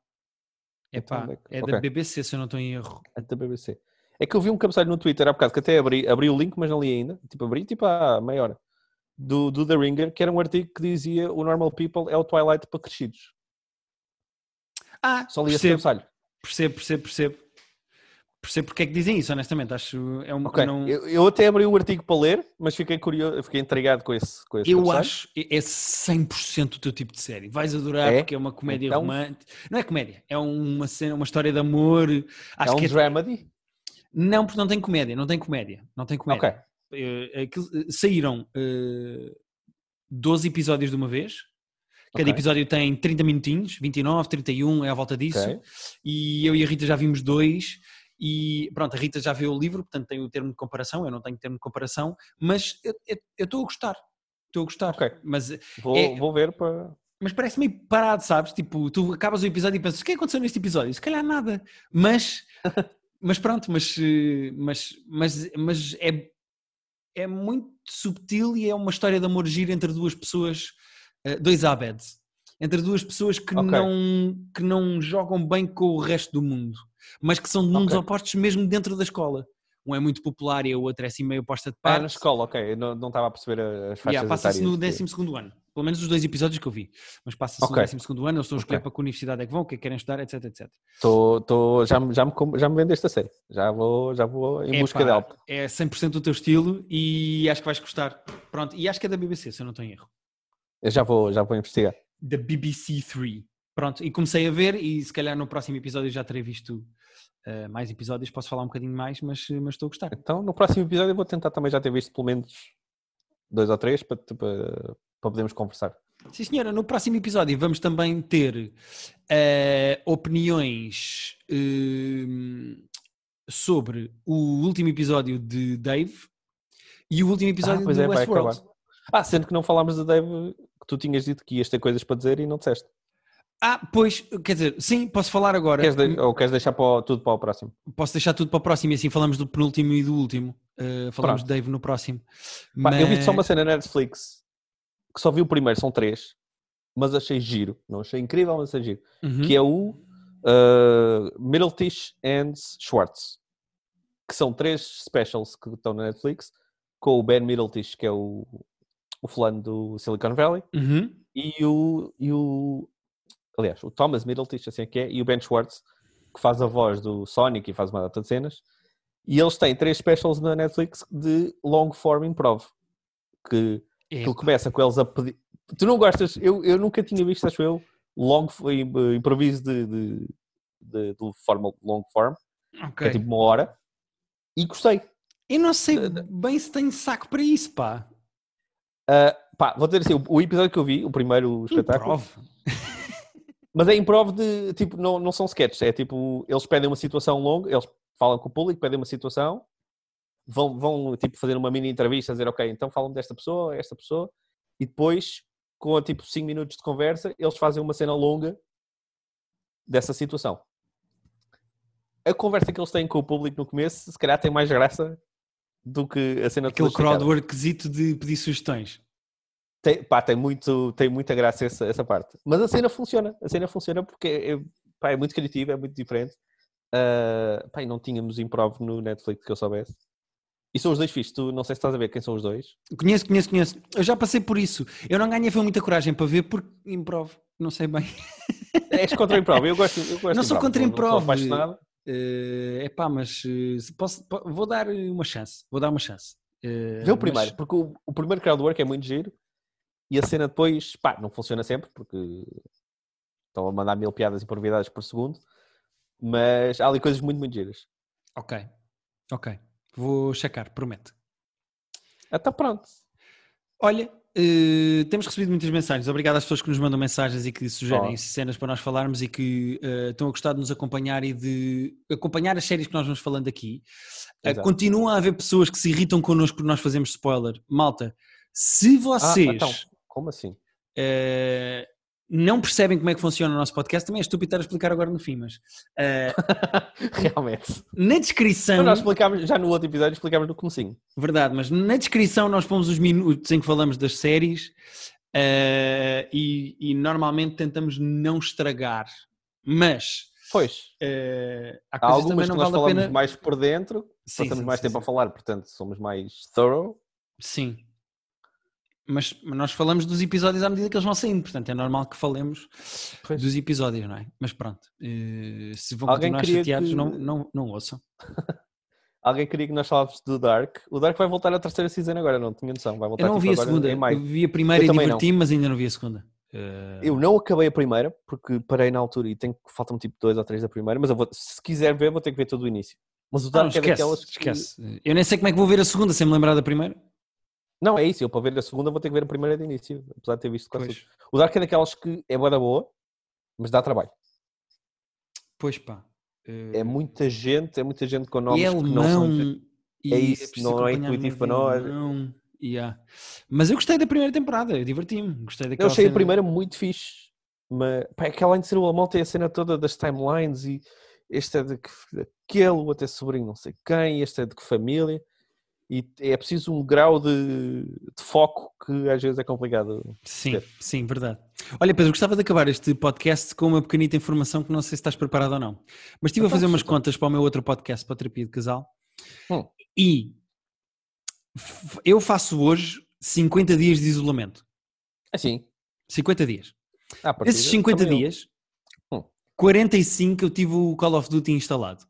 Epá, é que- é ok. da BBC, se eu não estou em erro. É da BBC. É que eu vi um cabeçalho no Twitter há bocado, que até abri, abri o link, mas não li ainda. Tipo, abri tipo há meia hora. Do, do The Ringer, que era um artigo que dizia o Normal People é o Twilight para crescidos. Ah, Só li esse percebo, cabeçalho. percebo, percebo, percebo. Percebo porque é que dizem isso, honestamente. Acho é um Ok, eu não, eu, eu até abri o artigo para ler, mas fiquei curioso, fiquei intrigado com esse, com esse eu cabeçalho. acho é é 100% o teu tipo de série. Vais adorar É? porque é uma comédia Então- romântica. Não é comédia, é uma cena, uma história de amor. Acho É um que é- dramedy? Não, porque não tem comédia, não tem comédia, não tem comédia. Ok. Eh, aquilo- eh, saíram eh, 12 episódios de uma vez. Cada Ok. episódio tem 30 minutinhos, 29, 31, é à volta disso. E eu e a Rita já vimos dois. E pronto, a Rita já viu o livro, portanto tem o termo de comparação. Eu não tenho termo de comparação, mas eu estou a gostar. Estou a gostar. Mas, Vou, É- vou ver para. mas parece meio parado, sabes? Tipo, tu acabas o episódio e pensas: o que é que aconteceu neste episódio? Se calhar nada. Mas, mas pronto, mas, mas, mas, mas é, é muito subtil e é uma história de amor gira entre duas pessoas, eh, dois Abeds. Entre duas pessoas que, Ok. não, que não jogam bem com o resto do mundo, mas que são de mundos Ok. opostos mesmo dentro da escola. Um é muito popular e a outra é assim meio oposta de Ah, parte. na escola, ok. Não, não estava a perceber as faixas Yeah, passa-se no etárias. 12 ano. Pelo menos os dois episódios que eu vi. Mas passa-se Ok. no 12 ano, eles estão a escolher para que universidade é que vão, o que é que querem estudar, etc, etc. Tô, tô, já, me- já, me, já me vendeste a série. Já vou, já vou em busca Epá, dela. É 100% o teu estilo e acho que vais gostar. Pronto, e acho que é da BBC, se eu não estou em erro. Eu já vou, já vou investigar. Da BBC 3. Pronto, e comecei a ver e se calhar no próximo episódio já terei visto eh, mais episódios, posso falar um bocadinho mais, mas, mas estou a gostar. Então, no próximo episódio, eu vou tentar também já ter visto pelo menos dois ou três para, para, para podermos conversar. Sim, senhora. No próximo episódio vamos também ter eh, opiniões eh, sobre o último episódio de Dave e o último episódio ah, pois do é, vai Westworld. acabar. Ah, sendo que não falámos de Dave, que tu tinhas dito que ias ter coisas para dizer e não disseste. Ah, pois, quer dizer, sim, posso falar agora. Queres de- ou queres deixar para o- tudo para o próximo? Posso deixar tudo para o próximo e assim falamos do penúltimo e do último. Eh, falamos Pronto. de Dave no próximo. Pá, Eu vi só uma cena na Netflix que só vi o primeiro, são três, mas achei giro. Não achei incrível, mas achei giro. Uhum. Que é o uh, Middletish and Schwartz, que são três specials que estão na Netflix, com o Ben Middletish, que é o, o fulano do Silicon Valley, Uhum. e o, e o aliás, o Thomas Middletish, assim é que é, e o Ben Schwartz, que faz a voz do Sonic e faz uma data de cenas. E eles têm três specials na Netflix de long form improv, que É, aquilo começa com eles a pedir. Tu não gostas? Eu, eu nunca tinha visto, acho eu, long im- improviso de, de, de, de forma long form, que ok. é tipo uma hora, e gostei. Eu não sei bem se tenho saco para isso, pá. Ah, pá, vou dizer assim, o, o episódio que eu vi, o primeiro espetáculo, Improv. Mas é improv de tipo, não, não são sketches, é tipo, eles pedem uma situação longa, eles falam com o público, pedem uma situação vão, vão tipo fazer uma mini entrevista, dizer ok, então falam desta pessoa, esta pessoa, e depois, com tipo 5 minutos de conversa, eles fazem uma cena longa dessa situação. A conversa que eles têm com o público no começo, se calhar tem mais graça do que a cena Aquele crowdworkzito de pedir sugestões. Tem, pá, tem, muito, tem muita graça essa, essa parte. Mas a cena funciona. A cena funciona porque é, pá, é muito criativa, é muito diferente. Uh, pá, não tínhamos improv no Netflix que eu soubesse. E são os dois fixos. Tu não sei se estás a ver quem são os dois. Conheço, conheço, conheço. Eu já passei por isso. Eu não ganhei foi muita coragem para ver porque improv. Não sei bem. És contra o improv. Eu gosto, eu gosto Não sou contra Não- não improv. sou apaixonado. É pá, mas eh, se posso, po- vou dar uma chance. Vou dar uma chance. Eh, Vê o mas- primeiro, porque o, o primeiro crowdwork é muito giro e a cena depois, pá, não funciona sempre porque estão a mandar mil piadas e improvisadas por segundo, mas há ali coisas muito, muito giras. Ok. Ok. Vou checar, prometo. Então pronto. Olha, eh, temos recebido muitas mensagens. Obrigado às pessoas que nos mandam mensagens e que sugerem Oh. cenas para nós falarmos e que eh, estão a gostar de nos acompanhar e de acompanhar as séries que nós vamos falando aqui. Exato. continua a haver pessoas que se irritam connosco porque nós fazemos spoiler. Malta, se vocês Ah, então, como assim? eh, não percebem como é que funciona o nosso podcast, também é estúpido estar a explicar agora no fim, mas eh, Realmente. na descrição. Então, nós explicámos, já no outro episódio explicámos no comecinho. Verdade, mas na descrição nós pomos os minutos em que falamos das séries eh, e, e normalmente tentamos não estragar. Mas Pois, eh, há há coisas algumas que nós vale falamos pena. mais por dentro, Sim, passamos sim, mais sim, tempo a falar, portanto somos mais thorough. Sim. Mas nós falamos dos episódios à medida que eles vão saindo, portanto é normal que falemos Pois. dos episódios, não é? Mas pronto, eh, se vão Alguém continuar queria chateados, que- não, não, não ouçam. Alguém queria que nós falássemos do Dark. O Dark vai voltar à terceira season agora, não tinha noção. Vai voltar Eu não tipo, vi a segunda, eu vi a primeira Eu e não. diverti-me, mas ainda não vi a segunda. Eh, Eu não acabei a primeira, porque parei na altura e tenho, faltam tipo dois ou três da primeira, mas vou, se quiser ver, vou ter que ver todo o início. Mas o ah, não, Dark é esquece, daquelas que... esquece. Eu nem sei como é que vou ver a segunda sem me lembrar da primeira. Não, é isso, eu para ver a segunda vou ter que ver a primeira de início, apesar de ter visto quase. O Dark é daquelas que é boa da boa, mas dá trabalho. pois pá. eh, É muita gente, é muita gente com e nomes é que não são... e É isso, não é intuitivo para nós. alemão, yeah. Mas eu gostei da primeira temporada, eu diverti-me. Gostei Eu daquela achei a cena- primeira muito fixe, mas pá, é que além de ser o alemão tem a cena toda das timelines e este é de que aquele, o outro é sobrinho não sei quem, este é de que família e é preciso um grau de, de foco que às vezes é complicado. Sim, ter. sim, verdade. Olha, Pedro, gostava de acabar este podcast com uma pequenita informação que não sei se estás preparado ou não. Mas estive a Então, fazer umas contas para o meu outro podcast, para a Terapia de Casal, Hum. e eu faço hoje 50 dias de isolamento. Assim, 50 dias. partida, Esses 50 também eu. dias, Hum. 45 eu tive o Call of Duty instalado.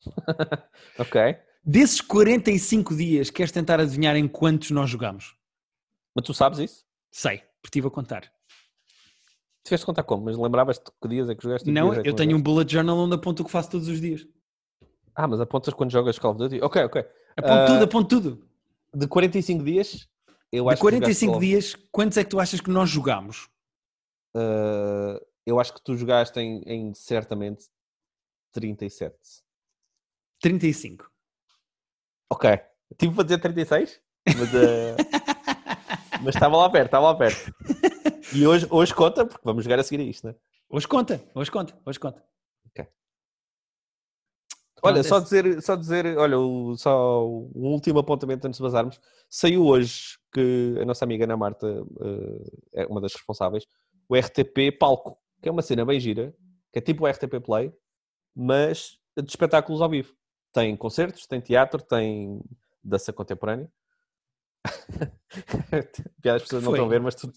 Ok. Desses 45 dias, queres tentar adivinhar em quantos nós jogamos? Mas tu sabes isso? Sei, porque estive a contar. Tiveste de contar como? Mas lembravas-te que dias é que jogaste? que Não, é que eu tenho um jogaste? bullet journal onde aponto o que faço todos os dias. Ah, mas apontas quando jogas Call of Duty? Ok, ok. Aponto Ah, tudo, aponto tudo. De 45 dias, eu De acho que jogaste 45 Call of- dias, quantos é que tu achas que nós jogamos? Uh, eu acho que tu jogaste em, em certamente 37. 35. Ok. Tive para dizer 36, mas, uh, mas estava lá perto, estava lá perto. E hoje, hoje conta, porque vamos jogar a seguir a isto, né? Hoje conta, hoje conta, hoje conta. Olha, Pronto, só dizer, só dizer, olha, o, só um último apontamento antes de vazarmos. Saiu hoje que a nossa amiga Ana Marta uh, é uma das responsáveis, o RTP Palco, que é uma cena bem gira, que é tipo o RTP Play, mas de espetáculos ao vivo. Tem concertos, tem teatro, tem dança contemporânea. piada as pessoas não estão a ver, mas tu.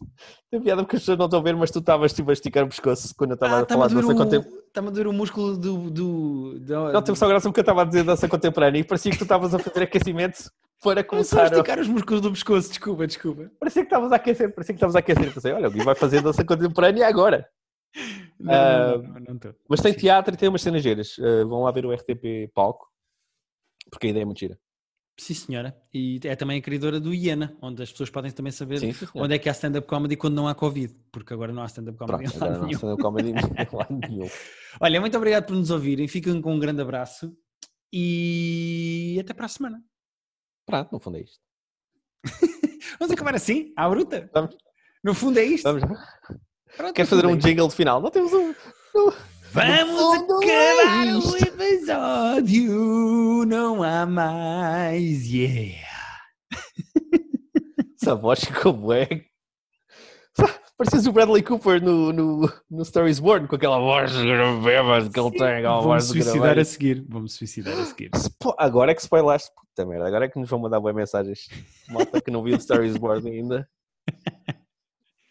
Tem piada porque as pessoas não estão a ver, mas tu estavas tipo, a esticar o pescoço quando eu estava Ah, a falar de dança contemporânea. está-me a doer o músculo do... do, do Não teve só graça porque eu estava a dizer dança contemporânea e parecia que tu estavas a fazer aquecimento para começar. a- esticar os músculos do pescoço, desculpa, desculpa. Parecia que estavas a aquecer, parecia que estavas a aquecer. Pensei, olha, o Gui vai fazer dança contemporânea agora. Não, Ah, não, não, não estou. Mas tem teatro e tem umas cenas giras. Uh, vão lá ver o RTP Palco, porque a ideia é muito gira. Sim, senhora. E é também a criadora do Iena, onde as pessoas podem também saber Sim, sim, onde é que há stand-up comedy quando não há Covid, porque agora não há stand-up comedy Pronto, agora não nenhum. stand-up comedy em lado nenhum. Olha, muito obrigado por nos ouvirem, fiquem com um grande abraço e até para a semana. Pronto, no fundo é isto. Vamos acabar assim, à bruta? Vamos. No fundo é isto. Vamos. Pronto, Queres no fazer é um isto. jingle de final? Não temos um. Vamos fundo acabar é o isto. episódio, não há mais, yeah. Essa voz ficou bué. Parecias o Bradley Cooper no, no, no Star is Born, com aquela voz bebas que ele tem. aquela do suicidar a seguir, vou-me suicidar a seguir. Agora é que spoilaste, puta merda. Agora é que nos vão mandar boas mensagens. Malta que não viu o Star is Born ainda.